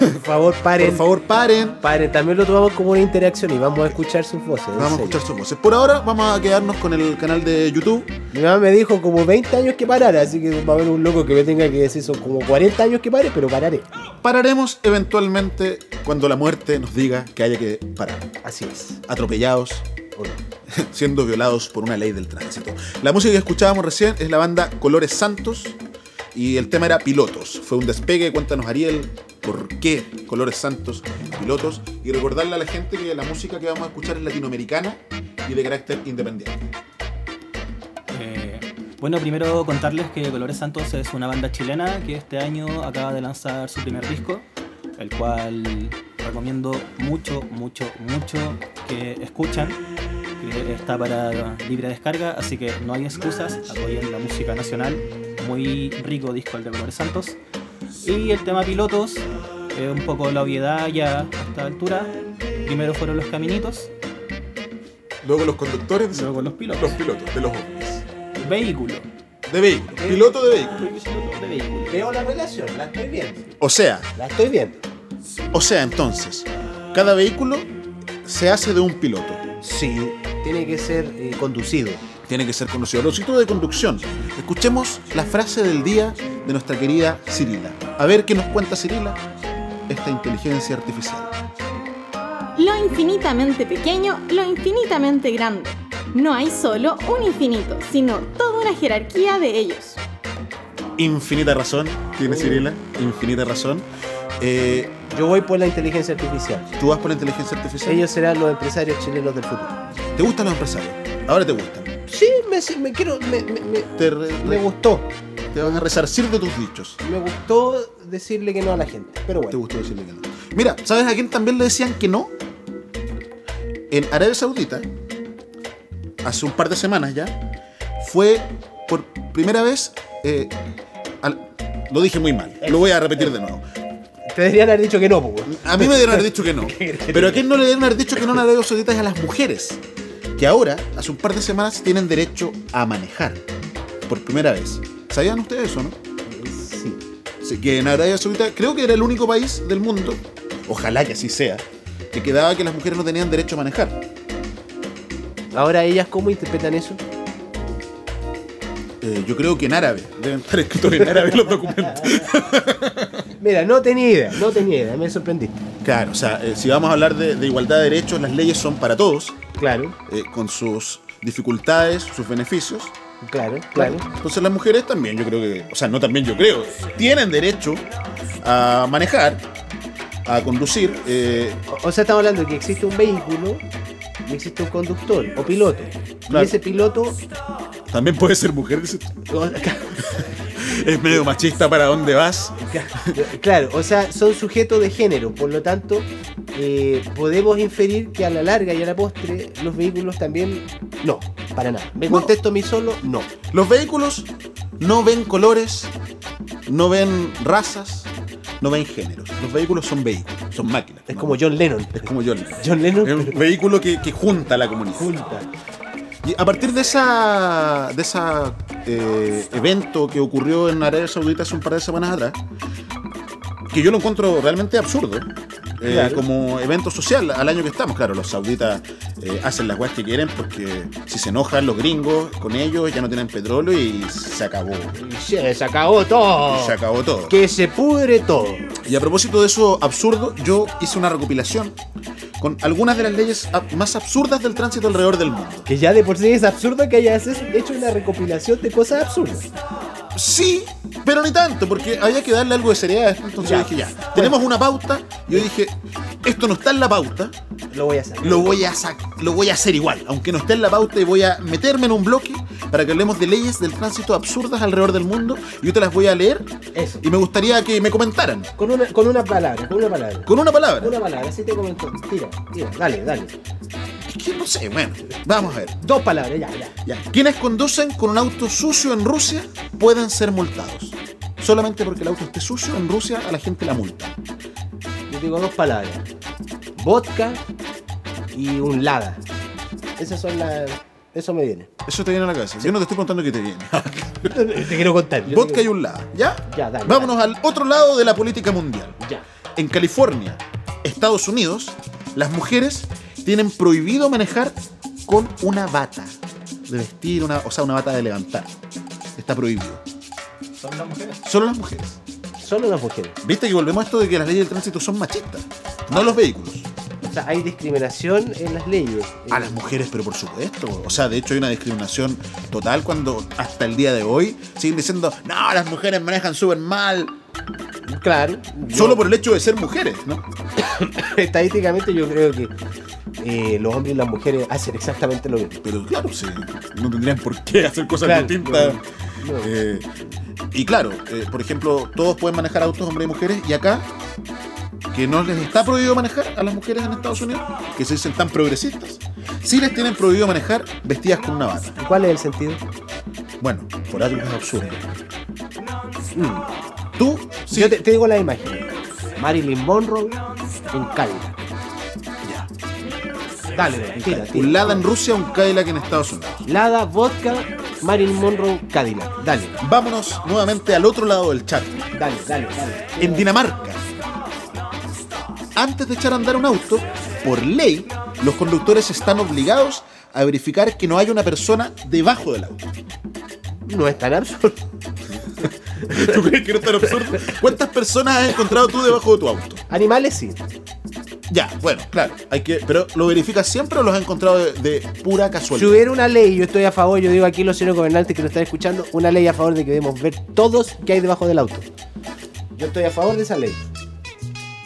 Por favor, paren. por favor paren. Paren, también lo tomamos como una interacción y vamos a escuchar sus voces. Vamos a escuchar sus voces. Por ahora vamos a quedarnos con el canal de YouTube. Mi mamá me dijo como 20 años que parara, así que va a haber un loco que me tenga que decir son como 40 años que pare, pero pararé. Pararemos eventualmente cuando la muerte nos diga que haya que parar. Así es. Atropellados. siendo violados por una ley del tránsito. La música que escuchábamos recién es la banda Colores Santos y el tema era Pilotos. Fue un despegue, cuéntanos Ariel, por qué Colores Santos, Pilotos. Y recordarle a la gente que la música que vamos a escuchar es latinoamericana y de carácter independiente. Eh, bueno, primero contarles que Colores Santos es una banda chilena que este año acaba de lanzar su primer disco, el cual recomiendo mucho, mucho, mucho que escuchan. que Está para libre descarga, así que no hay excusas, apoyen la música nacional. Muy rico disco el de Colores Santos. Y el tema pilotos, eh, un poco la obviedad ya a esta altura. Primero fueron los caminitos, Luego los conductores, luego los pilotos. los pilotos de los ovnis. Vehículo. De vehículo, piloto de vehículo. Piloto de vehículo. Veo la relación, la estoy viendo. O sea, La estoy viendo. O sea entonces, cada vehículo se hace de un piloto. Sí, tiene que ser eh, conducido. tiene que ser conocido. Los hitos de conducción. Escuchemos la frase del día de nuestra querida Cirila. A ver qué nos cuenta Cirila, esta inteligencia artificial. Lo infinitamente pequeño, lo infinitamente grande. No hay solo un infinito, sino toda una jerarquía de ellos. Infinita razón tiene Cirila, infinita razón. Eh, Yo voy por la inteligencia artificial. Tú vas por la inteligencia artificial. Ellos serán los empresarios chilenos del futuro. ¿Te gustan los empresarios? Ahora te gustan. Sí, me, me quiero, me, me- me- Te, re- me gustó. te van a resarcir de tus dichos. Me gustó decirle que no a la gente. Pero Te bueno. gustó decirle que no. Mira, ¿sabes a quién también le decían que no? En Arabia Saudita, hace un par de semanas ya, fue por primera vez. eh, al- lo dije muy mal, lo voy a repetir de nuevo. Te deberían haber dicho que no, pues. A mí me dieron haber dicho que no. Pero a quién no le dieron haber dicho que no en Arabia Saudita es a las mujeres. Que ahora, hace un par de semanas, tienen derecho a manejar. Por primera vez. ¿Sabían ustedes eso, no? Sí. Sí, que en Arabia Saudita creo que era el único país del mundo, ojalá que así sea, que quedaba que las mujeres no tenían derecho a manejar. Ahora ellas, ¿cómo interpretan eso? Eh, yo creo que en árabe. Deben estar escritos en árabe los documentos. Mira, no tenía idea, no tenía idea, me sorprendiste. Claro, o sea, eh, si vamos a hablar de, de igualdad de derechos, las leyes son para todos, Claro, eh, con sus dificultades, sus beneficios. claro, claro. Entonces las mujeres también, yo creo que, o sea, no también yo creo, tienen derecho a manejar, a conducir. O, o sea, estamos hablando de que existe un vehículo y existe un conductor o piloto. Claro. Y ese piloto. también puede ser mujer. Es medio machista para dónde vas. Claro, o sea, son sujetos de género, por lo tanto, eh, podemos inferir que a la larga y a la postre los vehículos también no, para nada. ¿Me No. contesto mí solo? No. Los vehículos no ven colores, no ven razas, no ven géneros. Los vehículos son vehículos, son máquinas. Es ¿no? como John Lennon. Es como John Lennon. John Lennon Es un pero vehículo que, que junta a la comunidad. junta. Y a partir de esa de esa eh, evento que ocurrió en Arabia Saudita hace un par de semanas atrás, que yo lo encuentro realmente absurdo, eh, Claro. como evento social al año que estamos. Claro, los sauditas eh, hacen las weas que quieren porque si se enojan los gringos con ellos ya no tienen petróleo y se acabó. Y se se acabó todo. Y se acabó todo. Que se pudre todo. Y a propósito de eso absurdo, yo hice una recopilación con algunas de las leyes más absurdas del tránsito alrededor del mundo. Que ya de por sí es absurdo que hayas hecho una recopilación de cosas absurdas. Sí, pero ni tanto, porque había que darle algo de seriedad. Entonces Ya. dije, ya, tenemos una pauta. Yo dije, esto no está en la pauta, Lo voy a hacer. lo voy a sac- lo voy a hacer igual, aunque no esté en la pauta y voy a meterme en un bloque para que hablemos de leyes del tránsito absurdas alrededor del mundo. Yo te las voy a leer Eso. y me gustaría que me comentaran Con una, con una palabra, con una palabra. con una palabra. Una palabra, así te comento. Tira, tira, dale, dale. Es que no sé, bueno, vamos a ver. Dos palabras, ya, ya. Ya. Quienes conducen con un auto sucio en Rusia pueden ser multados. Solamente porque el auto esté sucio en Rusia a la gente la multa. Yo digo dos palabras. Vodka y un lada. Esas son las... Eso me viene. Eso te viene a la cabeza. Yo no te estoy contando que te viene. te quiero contar. Vodka te y un lado. ¿Ya? Ya, dale, Vámonos al otro lado de la política mundial. Ya. En California, Estados Unidos, las mujeres tienen prohibido manejar con una bata de vestir, una, o sea, una bata de levantar. Está prohibido. Son las mujeres. Solo las mujeres. Solo las mujeres. ¿Viste que volvemos a esto de que las leyes del tránsito son machistas? No los vehículos. O sea, hay discriminación en las leyes. A las mujeres, pero por supuesto. O sea, de hecho hay una discriminación total cuando hasta el día de hoy siguen diciendo, no, las mujeres manejan súper mal. Claro. yo- Solo por el hecho de ser mujeres, ¿no? Estadísticamente yo creo que eh, los hombres y las mujeres hacen exactamente lo mismo. Pero claro, sí, no tendrían por qué hacer cosas Claro, distintas. no, no. Eh, y claro, eh, por ejemplo, todos pueden manejar autos, hombres y mujeres, y acá, que no les está prohibido manejar a las mujeres en Estados Unidos, que se dicen tan progresistas, sí les tienen prohibido manejar vestidas con una bata. ¿Y ¿Cuál es el sentido? Bueno, por algo es absurdo. Mm. Tú, sí, Yo te, te digo la imagen. Marilyn Monroe en Cadillac. ya. Dale, tira, tira. Un Lada en Rusia, un Cadillac en Estados Unidos. Lada, vodka, Marilyn Monroe, Cadillac. Dale, Vámonos nuevamente al otro lado del chat. dale, dale, dale. En Dinamarca, antes de echar a andar un auto, por ley, los conductores están obligados a verificar que no haya una persona debajo del auto. No es tan absurdo. ¿Tú crees que no es tan absurdo? ¿Cuántas personas has encontrado tú debajo de tu auto? Animales sí. Ya, bueno, claro, hay que, pero ¿lo verificas siempre o los has encontrado de, de pura Si casualidad? hubiera una ley, yo estoy a favor, yo digo aquí los señores gobernantes que nos están escuchando, una ley a favor de que debemos ver todos que hay debajo del auto. Yo estoy a favor de esa ley.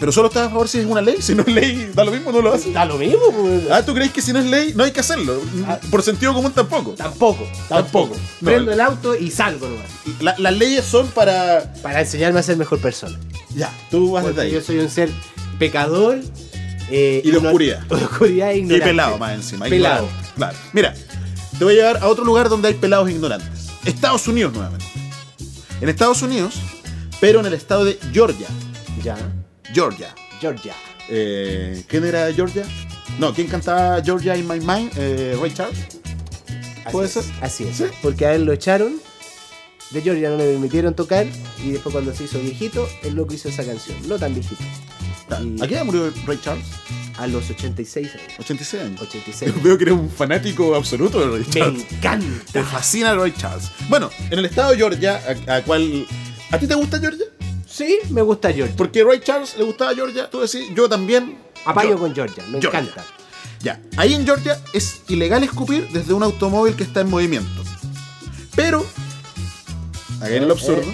Pero solo estás a favor si es una ley, si no es ley, da lo mismo, no lo haces. Da lo mismo, pues. Ah, ¿tú crees que si no es ley no hay que hacerlo? Ah. Por sentido común tampoco. Tampoco, Tampoco. No, Prendo el auto y salgo nomás. La- las leyes son para... Para enseñarme a ser mejor persona. Ya, tú vas desde Porque ahí. yo soy un ser pecador. eh, Y de oscuridad. de oscuridad e Y ignorante. pelado más encima. Pelado. ignorante. Claro. Mira, te voy a llevar a otro lugar donde hay pelados ignorantes. Estados Unidos nuevamente. En Estados Unidos, pero en el estado de Georgia. Ya. Georgia. Georgia. Eh, ¿Quién era Georgia? No, ¿quién cantaba Georgia in My Mind? Eh, Ray Charles. Así ¿Puede es, ser? Así es. ¿Sí? Porque a él lo echaron. De Georgia no le permitieron tocar. Y después, cuando se hizo viejito, el loco hizo esa canción. No tan viejito. Y- ¿A qué edad murió Ray Charles? A los 86 años. 86 años. 86. Veo que eres un fanático absoluto de Ray Me Charles. Te encanta. fascina Ray Charles. Bueno, en el estado de Georgia, a, a cual... ¿A ti te gusta Georgia? Sí, me gusta Georgia. Porque Ray Charles le gustaba Georgia, tú decís, yo también. Apayo Yo- con Georgia. Me Georgia. encanta. Ya, ahí en Georgia es ilegal escupir desde un automóvil que está en movimiento. Pero, acá en el absurdo,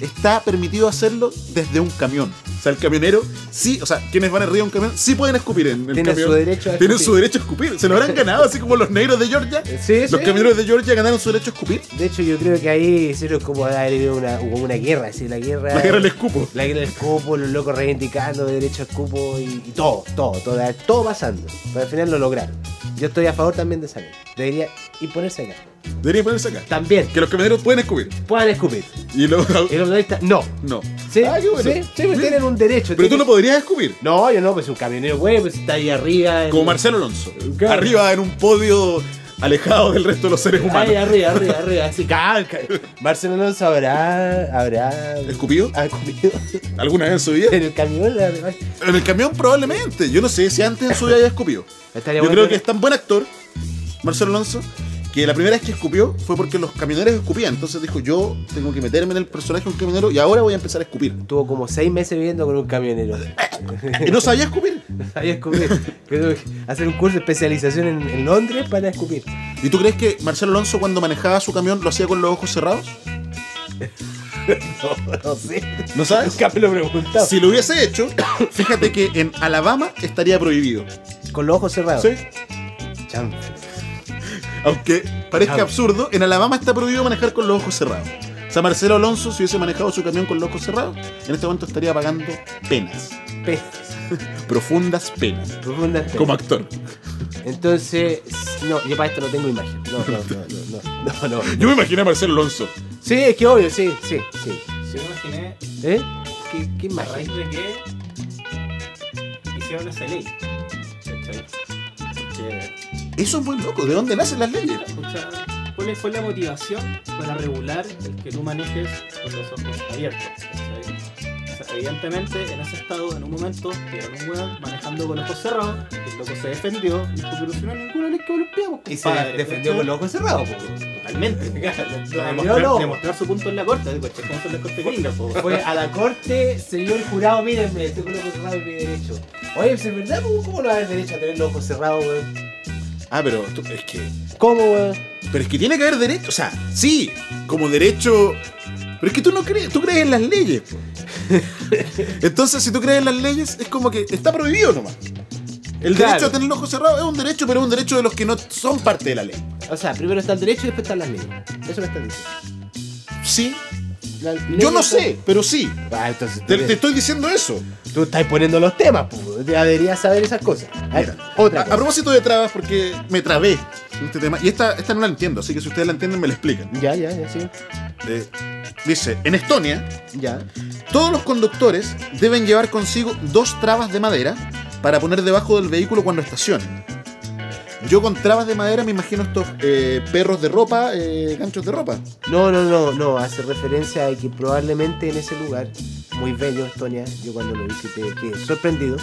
está permitido hacerlo desde un camión. O sea, el camionero, sí, o sea, quienes van arriba de un camión, sí pueden escupir en el Tienen camión. su derecho a Tienen escupir. su derecho a escupir. Se lo habrán ganado, así como los negros de Georgia. Sí, Los sí. camioneros de Georgia ganaron su derecho a escupir. De hecho, yo creo que ahí hicieron como haber habido una, como una guerra. Así, la guerra. La guerra del escupo. La guerra del escupo, los locos reivindicando de derecho a escupo y, y todo, todo, todo, todo pasando. Pero al final lo lograron. Yo estoy a favor también de esa ley. Debería imponerse acá. Debería ponerse acá. También, Que los camioneros pueden escupir. puedan escupir. Y los. Y los motoristas, no. No. Sí, Ah, qué bueno. sí, sí, pues Bien. tienen un derecho. Pero tú no podrías escupir. No, yo no, pues un camionero, güey, pues está ahí arriba. en- Como Marcelo Alonso. Claro. Arriba en un podio alejado del resto de los seres humanos. Ahí arriba, arriba, arriba. Así, calca. Marcelo Alonso habrá. habrá. ¿Escupido? ¿Ha comido? ¿Alguna vez en su vida? En el camión. En el camión probablemente. Yo no sé si antes en su vida haya escupido. Yo bueno creo que es tan buen actor, Marcelo Alonso, que la primera vez que escupió fue porque los camioneros escupían. Entonces dijo, yo tengo que meterme en el personaje de un camionero y ahora voy a empezar a escupir. Tuvo como seis meses viviendo con un camionero. Y no sabía escupir. Sabía escupir. Que hacer un curso de especialización en, en Londres para escupir. ¿Y tú crees que Marcelo Alonso cuando manejaba su camión lo hacía con los ojos cerrados? no, no sé. ¿No sabes? Nunca me lo preguntado. Si lo hubiese hecho, fíjate que en Alabama estaría prohibido. Con los ojos cerrados. ¿Sí? Chanfle. Aunque parezca absurdo, en Alabama está prohibido manejar con los ojos cerrados. O sea, Marcelo Alonso, si hubiese manejado su camión con los ojos cerrados, en este momento estaría pagando penas. Pe- Profundas penas. profundas penas. Como actor. Entonces, no, yo para esto no tengo imagen. No, no, no, no, no, no, no. Yo me imaginé a Marcelo Alonso. Sí, es que obvio, sí, sí, sí. Yo me imaginé ¿Eh? ¿Qué, qué a imagen? raíz de que hicieron esa ley. ¿Cachai? Porque, Eso es muy loco. ¿De dónde nacen las leyes? escucha, ¿cuál fue la motivación para regular el que tú manejes con los ojos abiertos? O sea, evidentemente, en ese estado, en un momento, tiraron un weón manejando con los ojos cerrados, y el loco se defendió, y dijo, pero si no hay ninguna ley que golpeamos, Y se compadre", defendió con los ojos cerrados, po. Totalmente. Demostrar, su punto en la corte, ¿cachai? ¿Cómo son las cortes gringas, po? Fue a la corte, señor jurado, mírenme, estoy con los ojos cerrados y mi derecho. Oye, ¿es verdad? ¿Cómo no va a haber derecho a tener los ojos cerrados, weón? Ah, pero tú- es que. ¿Cómo, weón? Pero es que tiene que haber derecho. O sea, sí, como derecho. Pero es que tú no crees, tú crees en las leyes. Entonces, si tú crees en las leyes, es como que está prohibido nomás. El Claro. derecho a tener los ojos cerrados es un derecho, pero es un derecho de los que no son parte de la ley. O sea, primero está el derecho y después están las leyes. Eso me estás diciendo. Sí, yo no son- sé, pero sí. Ah, entonces Te, estoy diciendo eso. tú estás poniendo los temas, pues. Deberías saber esas cosas. A ver, Mira, otra a, propósito de trabas, porque me trabé en este tema, y esta, esta no la entiendo, así que si ustedes la entienden, me la explican. Ya, ya, ya, sí. Eh, dice, en Estonia, Ya. todos los conductores deben llevar consigo dos trabas de madera para poner debajo del vehículo cuando estacionen. Yo con trabas de madera me imagino estos eh, perros de ropa, eh, ganchos de ropa. No, no, no, no. Hace referencia a que probablemente en ese lugar, muy bello, Estonia, yo cuando lo visité quedé sorprendido.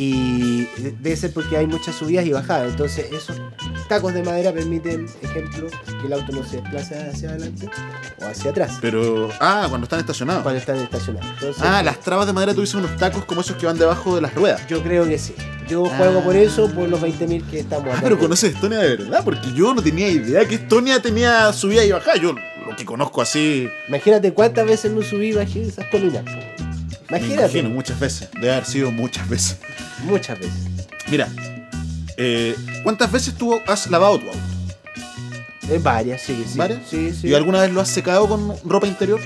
Y debe ser porque hay muchas subidas y bajadas. Entonces, esos tacos de madera permiten, ejemplo, que el auto no se desplace hacia adelante o hacia atrás Pero, ah, cuando están estacionados. cuando están estacionados. Entonces, Ah, las trabas de madera dices unos tacos como esos que van debajo de las ruedas. Yo creo que sí. Yo juego Ah. por eso, por los 20.000 que estamos Ah, pero conoces Estonia de verdad, porque yo no tenía idea que Estonia tenía subida y bajada. Yo lo que conozco así, Imagínate cuántas veces no subí y bajé esas colinas. Me Imagínate. imagino muchas veces. Debe haber sido muchas veces. Muchas veces. Mira, eh, ¿cuántas veces tú has lavado tu auto? Eh, varias, sí, sí. ¿Varias? Sí, sí. ¿Y alguna vez lo has secado con ropa interior?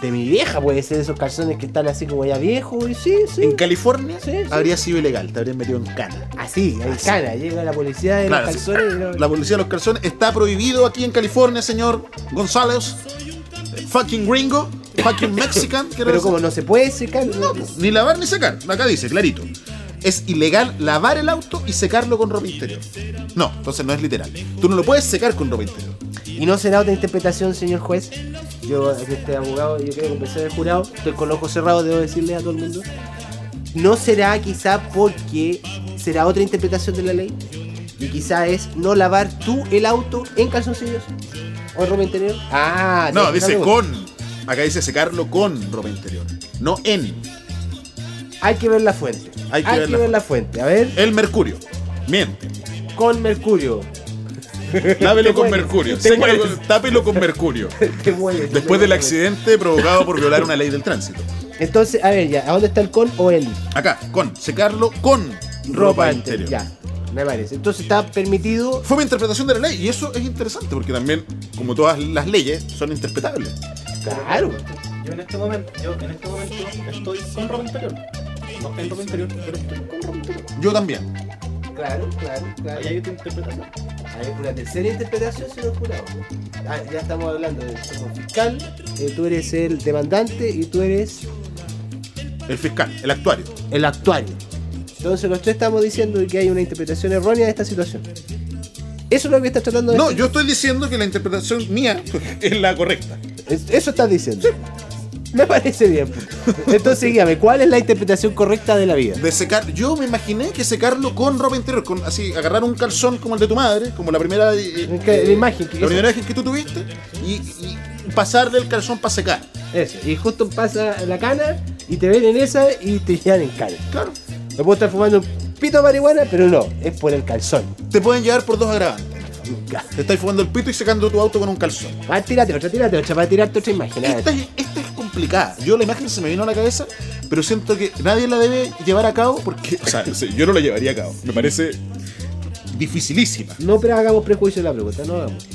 De mi vieja puede ser esos calzones que están así como ya viejos. Y sí, sí. En California Sí, sí. habría sido ilegal, te habrían metido en cana. Así, hay Así. cana. Llega la policía de Claro, los sí. calzones y La policía de los calzones está prohibido aquí en California, señor González. Fucking gringo, fucking mexican. Pero decir. como no se puede secar. no, Ni lavar ni secar. Acá dice, clarito. Es ilegal lavar el auto y secarlo con ropa interior. No, entonces no es literal. Tú no lo puedes secar con ropa interior. Y no será otra interpretación, señor juez. Yo, que este abogado, yo quiero conversar del jurado. Estoy con los ojos cerrados, debo decirle a todo el mundo. No será quizá porque será otra interpretación de la ley. Y quizá es no lavar tú el auto en calzoncillos o ropa interior. Ah, No, ya, dice con. Acá dice secarlo con ropa interior. No en. Hay que ver la fuente. Hay que ver la la fuente. A ver, El mercurio. Miente. con mercurio. Lávelo con mueres, mercurio. con- tápelo con mercurio. Te mueres, Después del te accidente provocado por violar una ley del tránsito. Entonces, a ver, ya, ¿a dónde está el con o el? Acá, con. Secarlo con ropa, interior. Ya, me parece. Entonces está permitido. Fue mi interpretación de la ley y eso es interesante porque también, como todas las leyes, son interpretables. Claro. Yo en este momento, yo en este momento estoy con ropa interior. No en ropa interior, pero estoy con ropa interior. Yo también. Claro, claro, claro. Ahí hay otra interpretación. Hay una tercera interpretación, señor jurado. Ah, ya estamos hablando de somos fiscal, eh, tú eres el demandante y tú eres El fiscal, el actuario. el actuario. Entonces los tres estamos diciendo que hay una interpretación errónea de esta situación. Eso es lo que estás tratando de No, decir. yo estoy diciendo que la interpretación mía es la correcta. Es- Eso estás diciendo. Me parece bien. Entonces, dígame, ¿cuál es la interpretación correcta de la vida? De secar, yo me imaginé que secarlo con ropa interior, con así, agarrar un calzón como el de tu madre, como la primera, eh, que la imagen que la primera vez que tú tuviste, y, y pasarle el calzón para secar. Eso. Y justo pasa la cana y te ven en esa y te llevan en cana. Claro. Me puedo estar fumando un pito de marihuana, pero no, es por el calzón. Te pueden llevar por dos agravantes. Te estáis fumando el pito y secando tu auto con un calzón. Ah, tírate otra, tírate otra, para tirarte otra imagen. Esta es, esta es complicada. Yo la imagen se me vino a la cabeza, pero siento que nadie la debe llevar a cabo porque, o sea, yo no la llevaría a cabo. Me parece dificilísima. No, pero hagamos prejuicio de la pregunta, no hagamos.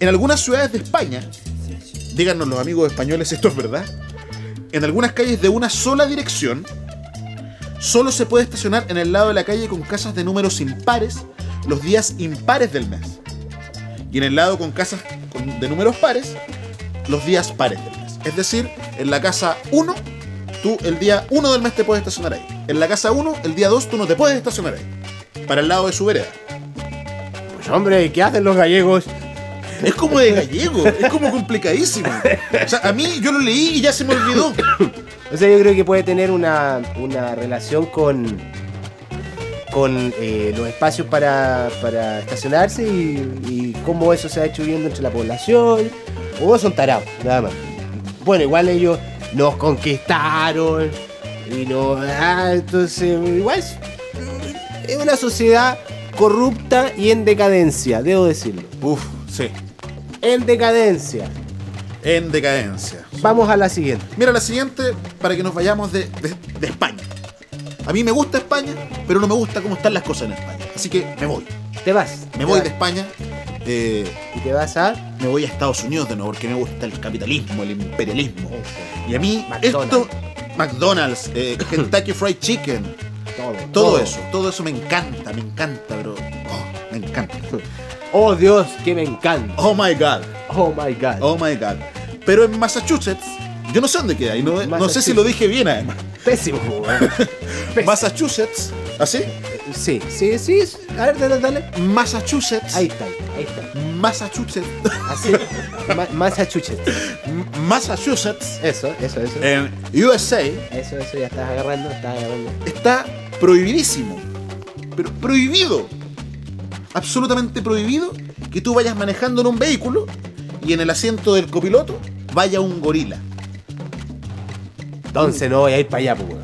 En algunas ciudades de España, díganos los amigos españoles, esto es verdad. En algunas calles de una sola dirección, solo se puede estacionar en el lado de la calle con casas de números impares los días impares del mes. Y en el lado con casas de números pares, los días pares del mes. Es decir, en la casa 1, tú el día 1 del mes te puedes estacionar ahí. En la casa 1, el día 2, tú no te puedes estacionar ahí. Para el lado de su vereda. Pues hombre, ¿qué hacen los gallegos? Es como de gallego, es como complicadísimo. O sea, a mí yo lo leí y ya se me olvidó. O sea, yo creo que puede tener una, una relación con con eh, los espacios para, para estacionarse y, y cómo eso se ha hecho viviendo entre la población. O son tarados, nada más. Bueno, igual ellos nos conquistaron y no. ah, entonces, igual es, es una sociedad corrupta y en decadencia, debo decirlo. Uf, sí. En decadencia. En decadencia. Vamos a la siguiente. Mira, la siguiente, para que nos vayamos de, de- de España. A mí me gusta España, pero no me gusta cómo están las cosas en España. Así que me voy. Te vas. Me te voy vas. de España. eh, Y te vas a. me voy a Estados Unidos de nuevo porque me gusta el capitalismo, el imperialismo. Eso. Y a mí McDonald's. esto, McDonald's, eh, Kentucky Fried Chicken, Todo, todo eso, todo eso me encanta, me encanta, pero oh, me encanta. Oh Dios, que me encanta. Oh my god, Oh my god. oh my god. Pero en Massachusetts, yo no sé dónde queda y no, no sé si lo dije bien además. Pésimo. Pésimo. Massachusetts, ¿así? Sí, sí, sí. A ver, dale, dale. Massachusetts. Ahí está, ahí está. Massachusetts. Así. Ma- Massachusetts. M- Massachusetts. Eso, eso, eso. En USA Eso, eso, ya estás agarrando, estás agarrando. está prohibidísimo. Pero prohibido. Absolutamente prohibido que tú vayas manejando en un vehículo y en el asiento del copiloto vaya un gorila. Entonces no voy a ir para allá, pues.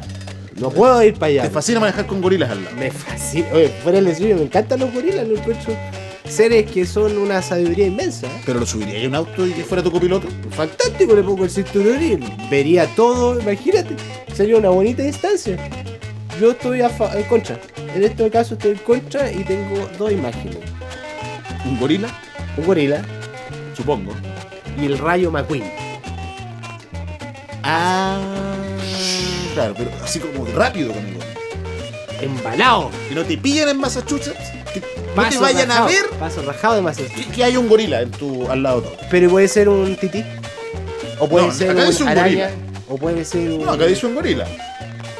No puedo ir para allá. Te fascina manejar con gorilas al lado. Me fascina. Oye, fuera el suyo, me encantan los gorilas, los encuentro seres que son una sabiduría inmensa. Pero lo subiría a un auto y que fuera tu copiloto. Fantástico, le pongo el cinturón y vería todo, imagínate. Sería una bonita instancia. Yo estoy a en contra. En este caso estoy en contra y tengo dos imágenes. Un gorila, Un gorila supongo. y el rayo McQueen. Ah. Claro, pero así como rápido con el gorila. Embalado. Que no te pillen en Massachusetts. Que no te Paso vayan rajado, a ver Paso rajado de Massachusetts. que, que hay un gorila en tu, al lado tuyo. Pero puede ser un tití. O puede No, ser acá un dice un araña. gorila. O puede ser un. No, acá dice un gorila.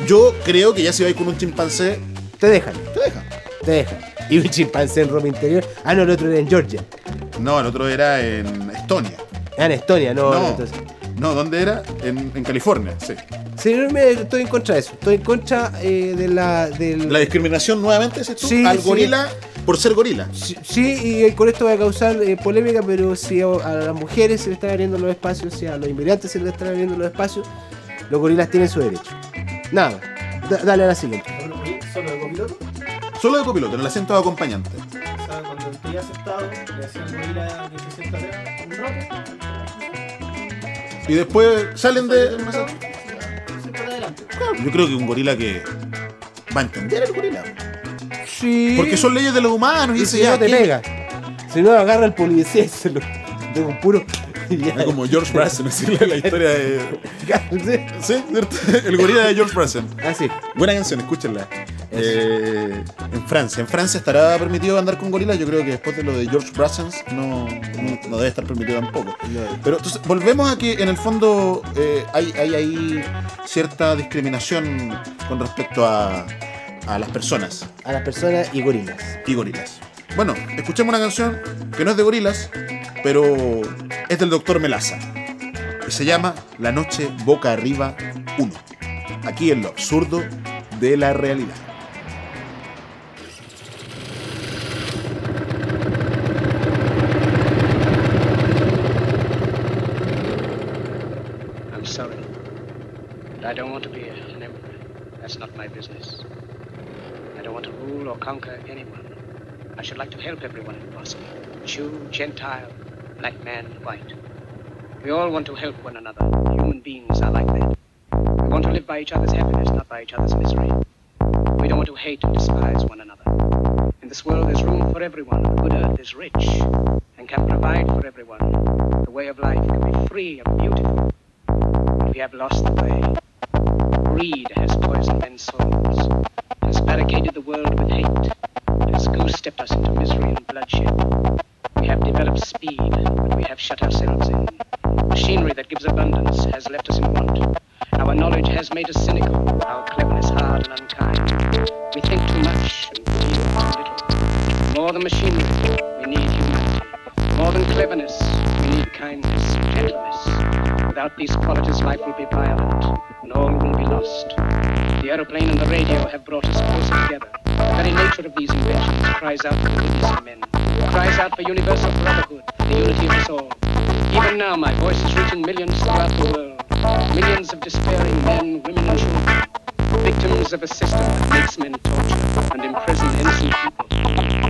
Yo creo que ya si vais con un chimpancé, Te dejan, te deja. te dejan. Y un chimpancé en ropa interior. Ah, no, el otro era en Georgia. No, el otro era en Estonia. Ah, en Estonia, no. No, entonces. no ¿dónde era? En, en California, sí. Sí, me- estoy en contra de eso. Estoy en contra eh, de la. Del... La discriminación nuevamente, dices tú, Sí, al sí. gorila por ser gorila. Sí, sí, y con esto va a causar eh, polémica, pero si a, a las mujeres se les están abriendo los espacios, si a los inmigrantes se les están abriendo los espacios, los gorilas tienen su derecho. Nada. Da- dale a la siguiente. Solo de copiloto. En el asiento de acompañante. O sea, cuando estoy aceptado, le hacía un gorila que se sienta atrás, un rato. Y después salen de. Yo creo que un gorila que va a entender el gorila. Sí. Porque son leyes de los humanos y Y si ya. no te pega. Si no, agarra el policía y se lo. de un puro. Es como George Brazen, decirle la historia de. Sí. Sí, ¿cierto? El gorila de George Brazen. Así. Buena canción, escúchenla. Eh, en Francia. ¿En Francia estará permitido andar con gorilas? Yo creo que después de lo de George Brassens no, no, no debe estar permitido tampoco. Pero entonces, volvemos a que en el fondo eh, hay, hay ahí cierta discriminación con respecto a, a las personas A las personas y gorilas. y gorilas. Bueno, escuchemos una canción que no es de gorilas, pero es del doctor Melaza. Y se llama La Noche Boca Arriba 1. Aquí en lo absurdo de la realidad. I'm sorry. I don't want to be an emperor. That's not my business. I don't want to rule or conquer anyone. I should like to help everyone if possible. Jew, Gentile, black man, and white. We all want to help one another. Human beings are like that. We want to live by each other's happiness, not by each other's misery. We don't want to hate and despise one another. In this world, there's room for everyone. The good earth is rich and can provide for everyone. The way of life can be free and beautiful. But we have lost the way. Greed has poisoned men's souls, has barricaded the world with hate, has goose-stepped us into misery and bloodshed. We have developed speed, but we have shut ourselves in. Machinery that gives abundance has left us in want. Our knowledge has made us cynical, our cleverness hard and unkind. We think too much and feel too little. More than machinery, we need humanity. More than cleverness, we need kindness, gentleness. Without these qualities, life will be violent, and all will be lost. The aeroplane and the radio have brought us closer together. The very nature of these inventions cries out for the goodness of men, cries out for universal brotherhood, the unity of us all. Even now, my voice is reaching millions throughout the world. Millions of despairing men, women, and children. Victims of a system that makes men torture and imprison innocent people.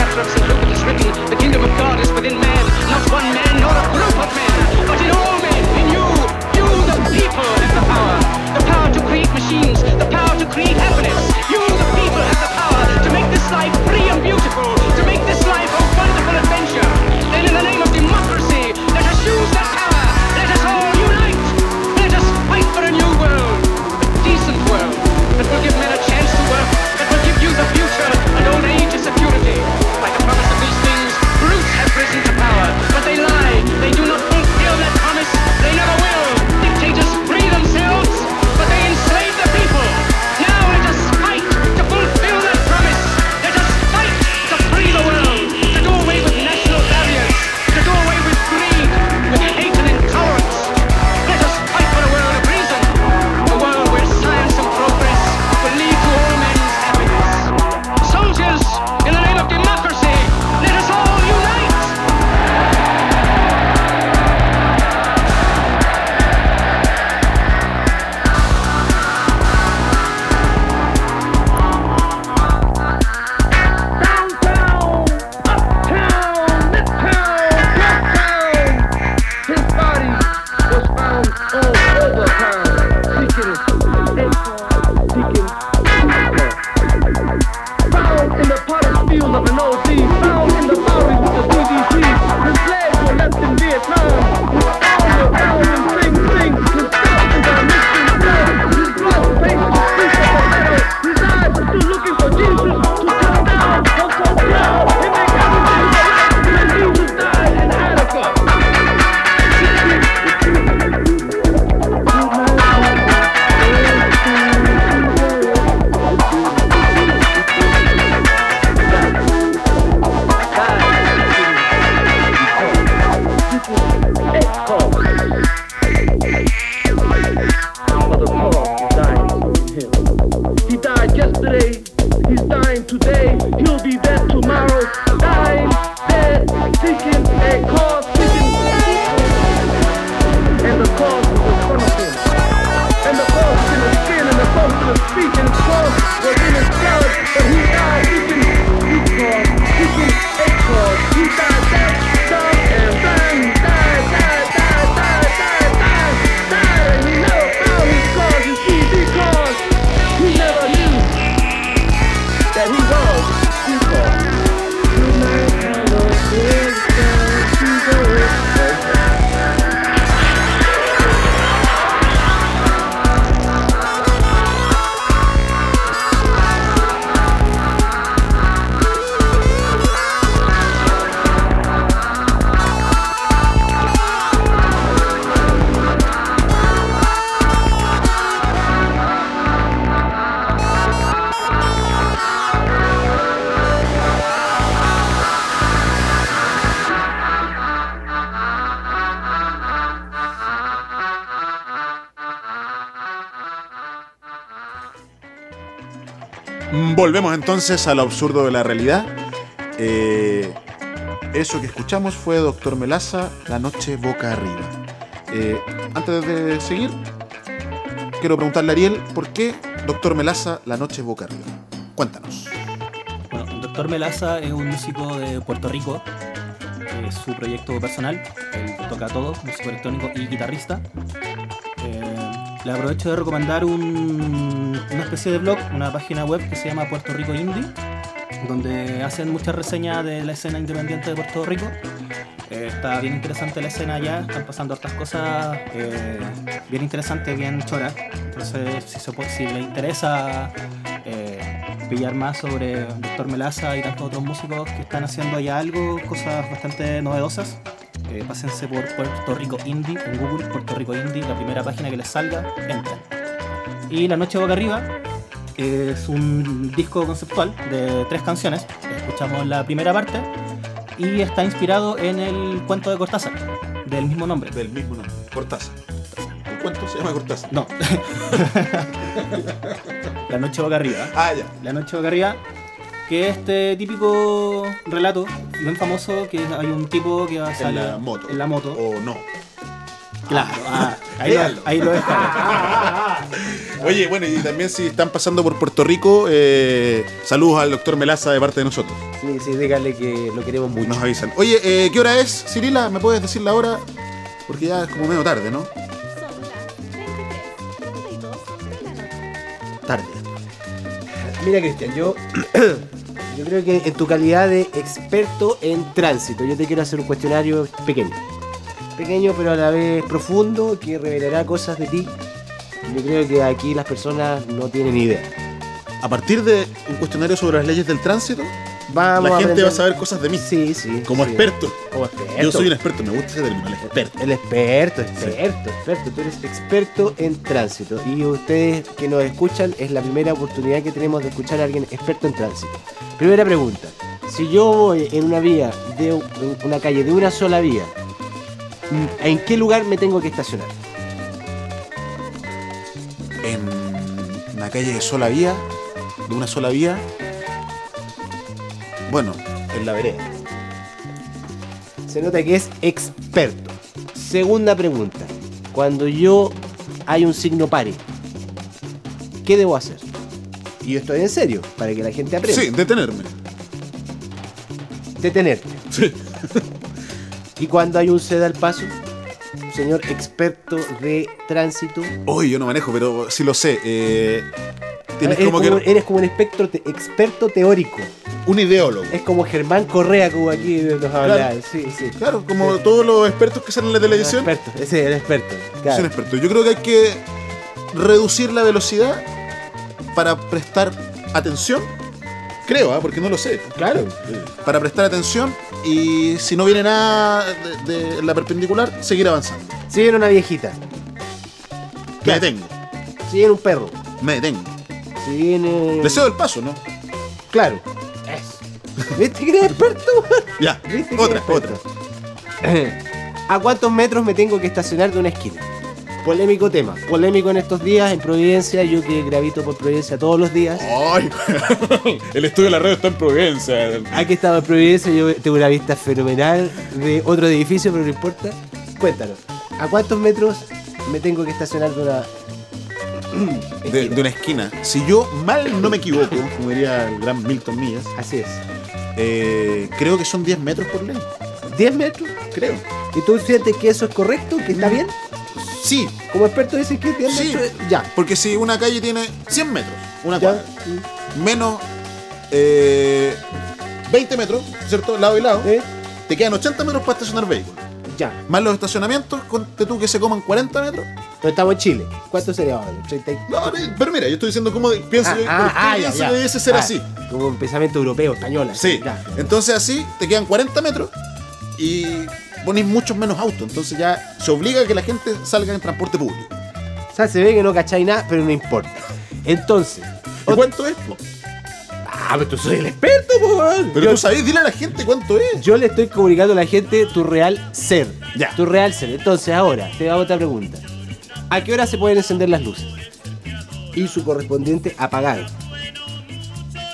In the 17th chapter of St. Luke it is written, the kingdom of God is within man, not one man nor a group of men, but in all men, in you. You, the people, have the power. The power to create machines, the power to create happiness. You, the people, have the power to make this life free and beautiful, to make this life a wonderful adventure. Then in the name of Volvemos entonces a lo absurdo de la realidad. Eh, eso que escuchamos fue Doctor Melaza, La Noche Boca Arriba. Eh, antes de seguir, quiero preguntarle a Ariel, ¿por qué Doctor Melaza, La Noche Boca Arriba? Cuéntanos. Bueno, Doctor Melaza es un músico de Puerto Rico. Es su proyecto personal. Él toca todo, músico electrónico y guitarrista. Eh, le aprovecho de recomendar un- una especie de blog, una página web que se llama Puerto Rico Indie, donde hacen muchas reseñas de la escena independiente de Puerto Rico. Eh, está bien interesante la escena allá, están pasando hartas cosas eh, bien interesantes, bien choras. Entonces, si, se le interesa eh, pillar más sobre Doctor Melaza y tantos otros músicos que están haciendo allá algo, cosas bastante novedosas, eh, pásense por Puerto Rico Indie en Google, Puerto Rico Indie, la primera página que les salga, entren. Y La Noche Boca Arriba es un disco conceptual de tres canciones. Escuchamos la primera parte y está inspirado en el cuento de Cortázar, del mismo nombre. Del mismo nombre, Cortázar. ¿El cuento se llama Cortázar? No. la Noche Boca Arriba. Ah, ya. La Noche Boca Arriba, que es este típico relato bien famoso que hay un tipo que va a En salir la moto. En la moto. O no. Claro, ah, ahí, lo, ahí lo. Oye, bueno, y también si están pasando por Puerto Rico, eh, saludos al doctor Melaza de parte de nosotros. Sí, sí, dígale que lo queremos mucho. Nos avisan. Oye, eh, ¿qué hora es, Cirila? ¿Me puedes decir la hora? Porque ya es como medio tarde, ¿no? Son las 23.32 de la noche. tarde. Mira, Cristian, yo, yo creo que en tu calidad de experto en tránsito, yo te quiero hacer un cuestionario pequeño. Pequeño, pero a la vez profundo, que revelará cosas de ti. Yo creo que aquí las personas no tienen idea. A partir de un cuestionario sobre las leyes del tránsito, Vamos la gente va a saber cosas de mí. Sí, sí. Como sí. experto. Como experto. Yo soy un experto, me gusta ese término, el experto. El experto, experto, experto. Tú eres experto en tránsito. Y ustedes que nos escuchan, es la primera oportunidad que tenemos de escuchar a alguien experto en tránsito. Primera pregunta. Si yo voy en una vía, de una calle de una sola vía, ¿en qué lugar me tengo que estacionar? En una calle de sola vía, de una sola vía, bueno, en la vereda. Se nota que es experto. Segunda pregunta. Cuando yo hay un signo pare, ¿qué debo hacer? Y yo estoy en serio, para que la gente aprenda. Sí, detenerme. Detenerte. Sí. Y cuando hay un ceda al paso, señor experto de tránsito, Hoy yo no manejo, pero sí lo sé. eh, tienes eres, como como, que eres como un espectro te- experto teórico. un ideólogo. Es como Germán Correa, como aquí nos habla. Claro. Sí, sí. Claro, como todos los expertos que salen en la televisión, Experto, ese es el experto. claro. son expertos. Yo creo que hay que reducir la velocidad para prestar atención. Creo, ¿ah? porque no lo sé. Claro. Para prestar atención y si no viene nada de, de la perpendicular, seguir avanzando. Si viene una viejita, Me detengo, si viene un perro, me detengo. si viene. Le cedo el paso, ¿no? Claro. ¿Viste que eres experto? Ya, ¿Viste que otra, otra. ¿A cuántos metros me tengo que estacionar de una esquina? Polémico tema. Polémico en estos días en Providencia. Yo que gravito por Providencia todos los días. Ay, el estudio de la red está en Providencia. Aquí estaba en Providencia, yo tengo una vista fenomenal de otro edificio, pero no importa. Cuéntanos, ¿a cuántos metros me tengo que estacionar de una De, una esquina. Si yo mal no me equivoco, como diría el gran Milton Millas, Así es. eh, creo que son 10 metros por ley. ¿10 metros? Creo. ¿Y tú sientes que eso es correcto? ¿Que está bien? Sí, Como experto dices que 10 Sí. Ya. porque si una calle tiene 100 metros, una Ya. cuadra, menos eh, 20 metros, ¿cierto? Lado y lado, ¿Eh? te quedan 80 metros para estacionar vehículos. Ya. Más los estacionamientos, conte tú que se coman 40 metros. Pero estamos en Chile. ¿Cuánto sería ahora? 30 y- No, pero mira, yo estoy diciendo cómo pienso, Ah, yo- ah, por qué ah, ya, pienso ya. que debiese ser Ah, así. Como un pensamiento europeo, español. así, Sí, ya. entonces así te quedan 40 metros y pones muchos menos autos. Entonces ya se obliga a que la gente salga en transporte público. O sea, se ve que no cacháis nada, pero no importa. Entonces. ¿Y ¿Cuánto es? po? Ah, pero tú soy el experto, po. Pero Yo- tú sabes, dile a la gente cuánto es. Yo le estoy comunicando a la gente tu real ser. Ya. Tu real ser. Entonces, ahora, te hago otra pregunta. ¿A qué hora se pueden encender las luces? Y su correspondiente apagado.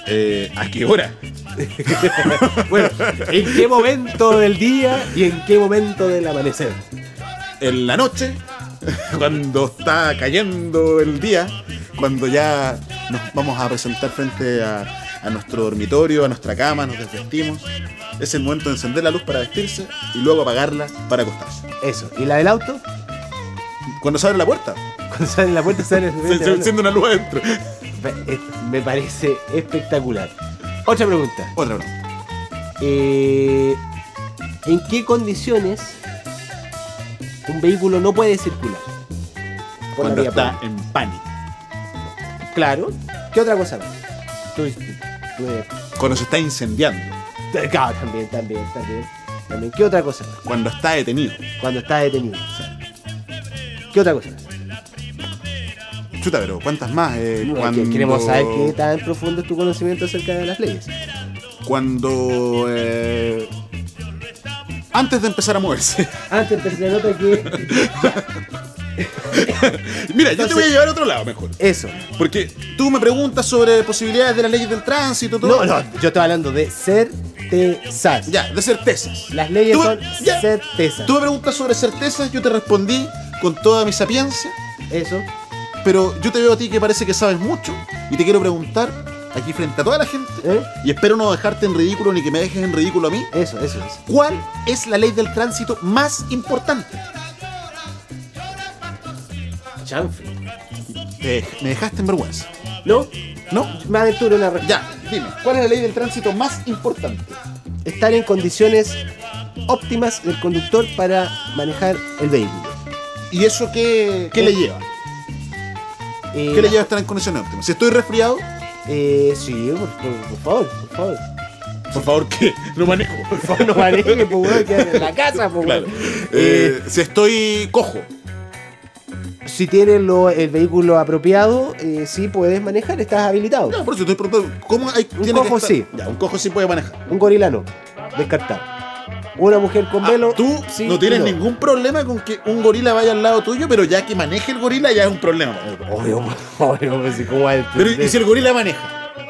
Eh, ¿A qué hora? Bueno, ¿en qué momento del día y en qué momento del amanecer? En la noche, cuando está cayendo el día, cuando ya nos vamos a presentar frente a, a nuestro dormitorio, a nuestra cama, nos desvestimos. Es el momento de encender la luz para vestirse y luego apagarla para acostarse. Eso. ¿Y la del auto? Cuando se abre la puerta, Cuando sale en la puerta sale se, se enciende una luz adentro. Me parece espectacular. Otra pregunta. Otra pregunta. Eh, ¿En qué condiciones un vehículo no puede circular? Por la Cuando vía está pública. en pánico. Claro. ¿Qué otra cosa más? Tú, tú- Cuando se está incendiando. claro, también, también, también, también. ¿Qué otra cosa más? Cuando está detenido. Cuando está detenido. ¿Qué otra cosa más? Chuta, pero ¿cuántas más? Eh, cuando, Queremos saber qué tan profundo es tu conocimiento acerca de las leyes. Cuando. eh, antes de empezar a moverse. Antes de nota que. Mira, yo te voy a llevar a otro lado mejor. Eso. Porque tú me preguntas sobre posibilidades de las leyes del tránsito, todo. No, no, yo estoy hablando de certezas. Ya, de certezas. Las leyes Tú son ya. certezas. Tú me preguntas sobre certezas, yo te respondí con toda mi sapiencia, Eso. Pero yo te veo a ti que parece que sabes mucho y te quiero preguntar aquí frente a toda la gente ¿eh? y espero no dejarte en ridículo ni que me dejes en ridículo a mí. Eso, eso, eso. ¿Cuál es la ley del tránsito más importante? Chanfle. Te- me dejaste en vergüenza. ¿No? ¿No? Me aventuro una respuesta. Ya, dime, ¿cuál es la ley del tránsito más importante? Estar en condiciones óptimas del conductor para manejar el vehículo. ¿Y eso qué, qué le lleva? Eh, ¿Qué le lleva a estar en condiciones óptimas? Si estoy resfriado, Eh, sí, por, por- por favor, por favor. por favor, ¿qué? No manejo. Por favor, no maneje, pues, weón, en la casa, pues, Claro. weón. Eh, si estoy cojo, Si tienes lo- el vehículo apropiado, eh, sí puedes manejar, estás habilitado. No, por eso estoy preguntando, ¿cómo hay, Un tiene que cojo estar- sí. Ya, un cojo sí puede manejar. Un gorila no, descartado. Una mujer con Ah, velo. tú sí no tienes ningún problema con que un gorila vaya al lado tuyo, pero ya que maneje el gorila ya es un problema. Obvio, obvio, pues, ¿cómo a Pero? ¿y si el gorila maneja?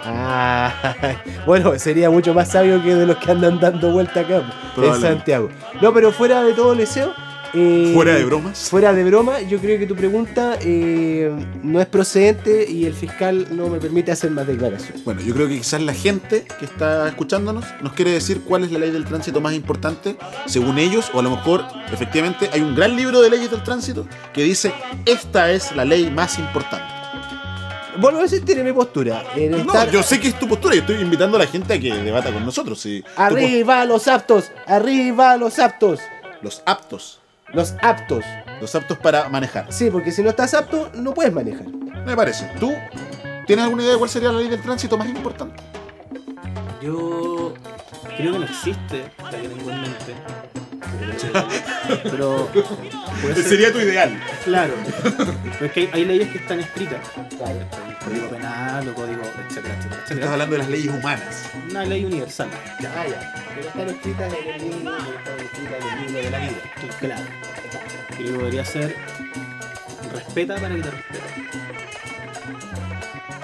Ah, bueno, sería mucho más sabio que de los que andan dando vuelta acá en. Santiago. No, pero fuera de todo deseo. Eh, Fuera de bromas. Fuera de broma, yo creo que tu pregunta eh, no es procedente y el fiscal no me permite hacer más declaraciones. Bueno, yo creo que quizás la gente que está escuchándonos nos quiere decir cuál es la ley del tránsito más importante según ellos, o a lo mejor efectivamente hay un gran libro de leyes del tránsito que dice esta es la ley más importante. Vuelvo a decir, tiene mi postura. En No, yo sé que es tu postura y estoy invitando a la gente a que debata con nosotros. Si Arriba los aptos, arriba los aptos, los aptos, los aptos. los aptos para manejar. Sí, porque si no estás apto, no puedes manejar. Me parece. ¿Tú tienes alguna idea de cuál sería la ley del tránsito más importante? Yo creo que no existe la que tengo en mente. Pero puede ser, Sería tu ideal. claro. Pero es que hay, hay leyes que están escritas. El código penal o código, etcétera, etcétera, Estás hablando de las leyes humanas. Una ley universal. Ya, ya. Pero están escritas en el libro, están escritas en el libro de la vida. Claro. Que podría ser respeta para que te respete.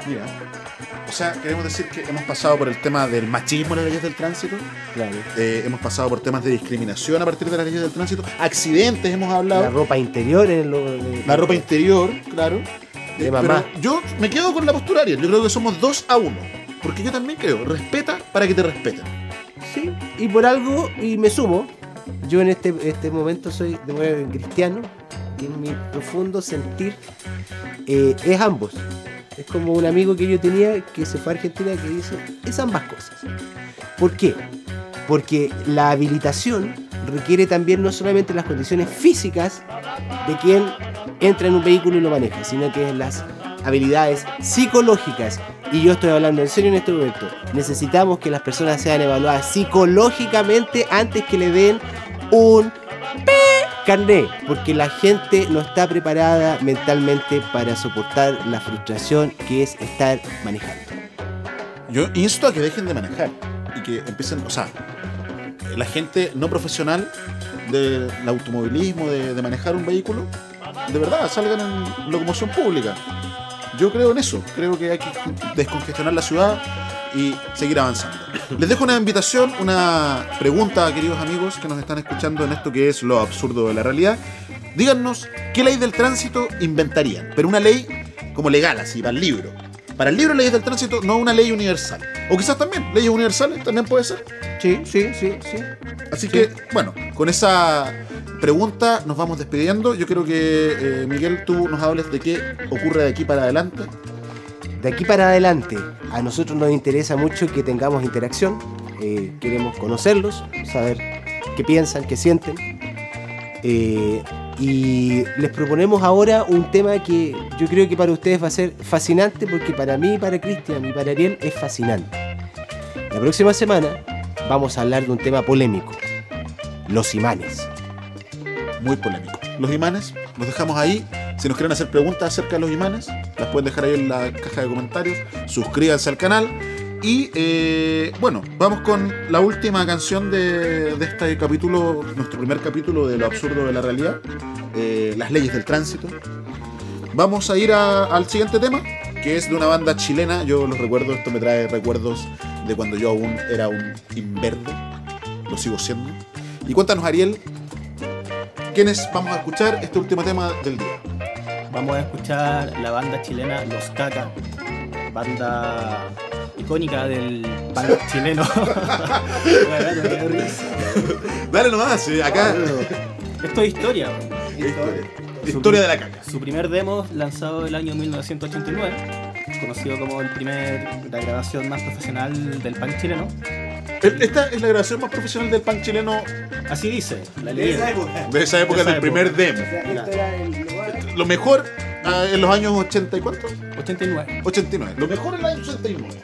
Mira. O sea, queremos decir que hemos pasado por el tema del machismo en las leyes del tránsito, Claro. eh, hemos pasado por temas de discriminación a partir de las leyes del tránsito, accidentes hemos La hablado, ropa interior en lo, de- la ropa interior, claro. De Eh, mamá. Pero yo me quedo con la postura Ariel, yo creo que somos dos a uno. Porque yo también creo, respeta para que te respeten. Sí, y por algo, y me sumo, yo en este, este momento soy de nuevo cristiano, que en mi profundo sentir eh, es ambos. Es como un amigo que yo tenía que se fue a Argentina que dice, es ambas cosas. ¿Por qué? Porque la habilitación requiere también no solamente las condiciones físicas de quien entra en un vehículo y lo maneja, sino que las habilidades psicológicas. Y yo estoy hablando en serio en este momento. Necesitamos que las personas sean evaluadas psicológicamente antes que le den un pi carné, porque la gente no está preparada mentalmente para soportar la frustración que es estar manejando. Yo insto a que dejen de manejar y que empiecen, o sea, la gente no profesional del automovilismo, de, de manejar un vehículo, de verdad, salgan en locomoción pública. Yo creo en eso, creo que hay que descongestionar la ciudad y seguir avanzando. Les dejo una invitación, una pregunta, queridos amigos que nos están escuchando en esto que es lo absurdo de la realidad. Díganos qué ley del tránsito inventarían, pero una ley como legal, así, para el libro. Para el libro, leyes del tránsito, no una ley universal. O quizás también, leyes universales también puede ser. Sí, sí, sí, sí. Así que, bueno, con esa pregunta nos vamos despidiendo. Yo quiero que, eh, Miguel, tú nos hables de qué ocurre de aquí para adelante. De aquí para adelante, a nosotros nos interesa mucho que tengamos interacción. eh, queremos conocerlos, saber qué piensan, qué sienten. Eh, y les proponemos ahora un tema que yo creo que para ustedes va a ser fascinante, porque para mí, para Cristian y para Ariel es fascinante. La próxima semana vamos a hablar de un tema polémico, los imanes. Muy polémico. Los imanes, los dejamos ahí. Si nos quieren hacer preguntas acerca de los imanes, las pueden dejar ahí en la caja de comentarios. Suscríbanse al canal. Y eh, bueno, vamos con la última canción de, este capítulo, nuestro primer capítulo de lo absurdo de la realidad, eh, las leyes del tránsito. Vamos a ir al siguiente tema, que es de una banda chilena. Yo los recuerdo, esto me trae recuerdos de cuando yo aún era un inverde. Lo sigo siendo. Y cuéntanos, Ariel, ¿quiénes vamos a escuchar este último tema del día? Vamos a escuchar la banda chilena Los Caca, banda icónica del punk chileno. Dale nomás, eh, acá. Esto es historia. Historia. Historia de la caca. Su primer demo lanzado el año 1989, conocido como el primer, la grabación más profesional del punk chileno. Esta es la grabación más profesional del punk chileno Así dice, la leyenda. de esa época, De esa del primer demo. Lo mejor ah, en los años 80 y cuánto? 89. 89. Lo mejor en el año 89.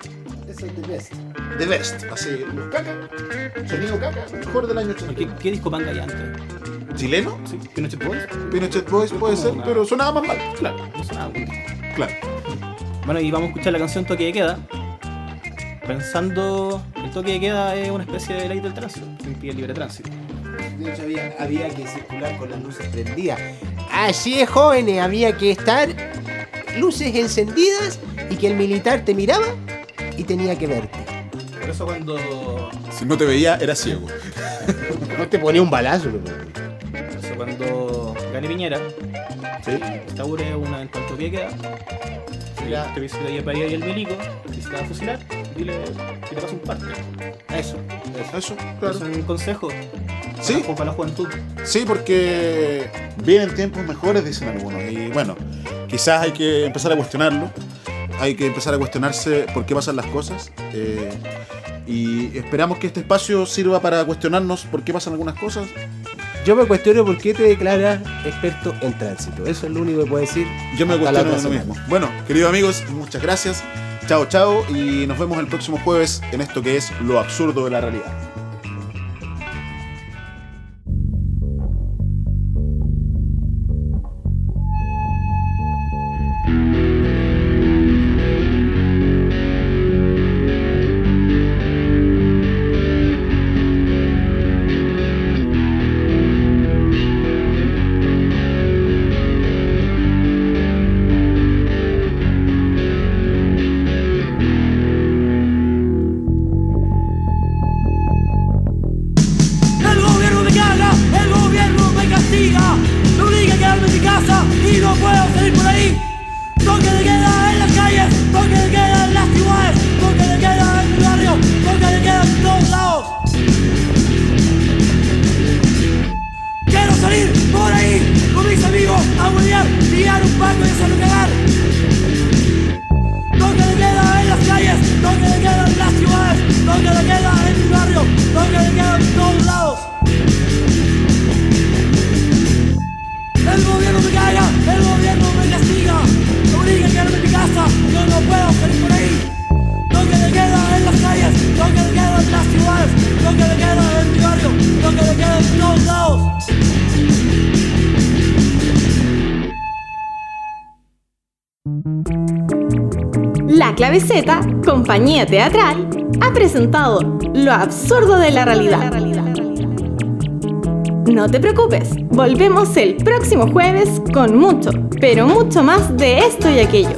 The best. Así, los caca. Sonido caca. Mejor del año ¿Qué, 89. qué disco punk hay antes? ¿Chileno? ¿Sí? ¿Pinochet Boys? Pinochet Boys puede ser, pero sonaba más mal. Claro, no sonaba muy Claro. Bueno, y vamos a escuchar la canción Toque de Queda. Pensando, el toque de queda es una especie de ley del tránsito, impide el libre tránsito. De hecho, había, había que circular con las luces prendidas. Así es, jóvenes, había que estar luces encendidas y que el militar te miraba y tenía que verte. Por eso cuando, Si no te veía, era ciego. No te ponía un balazo. ¿no? por eso cuando gane Piñera, ¿Sí? instaure una en cuanto toque de queda, Ya. te visita ahí para ahí el milico, y si te va a fusilar, dile que te pasa un parte. Eso. Eso, Es claro. un consejo Sí. para, para la juventud. Sí, porque vienen tiempos mejores, dicen algunos. Y bueno, quizás hay que empezar a cuestionarlo. Hay que empezar a cuestionarse por qué pasan las cosas. eh, y esperamos que este espacio sirva para cuestionarnos por qué pasan algunas cosas. Yo me cuestiono por qué te declaras experto en tránsito. Eso es lo único que puedo decir. Yo me cuestiono lo mismo. Bueno, queridos amigos, muchas gracias. Chao, chao. Y nos vemos el próximo jueves en esto que es lo absurdo de la realidad. Compañía teatral, ha presentado Lo absurdo de la realidad. No te preocupes, volvemos el próximo jueves con mucho, pero mucho más de esto y aquello.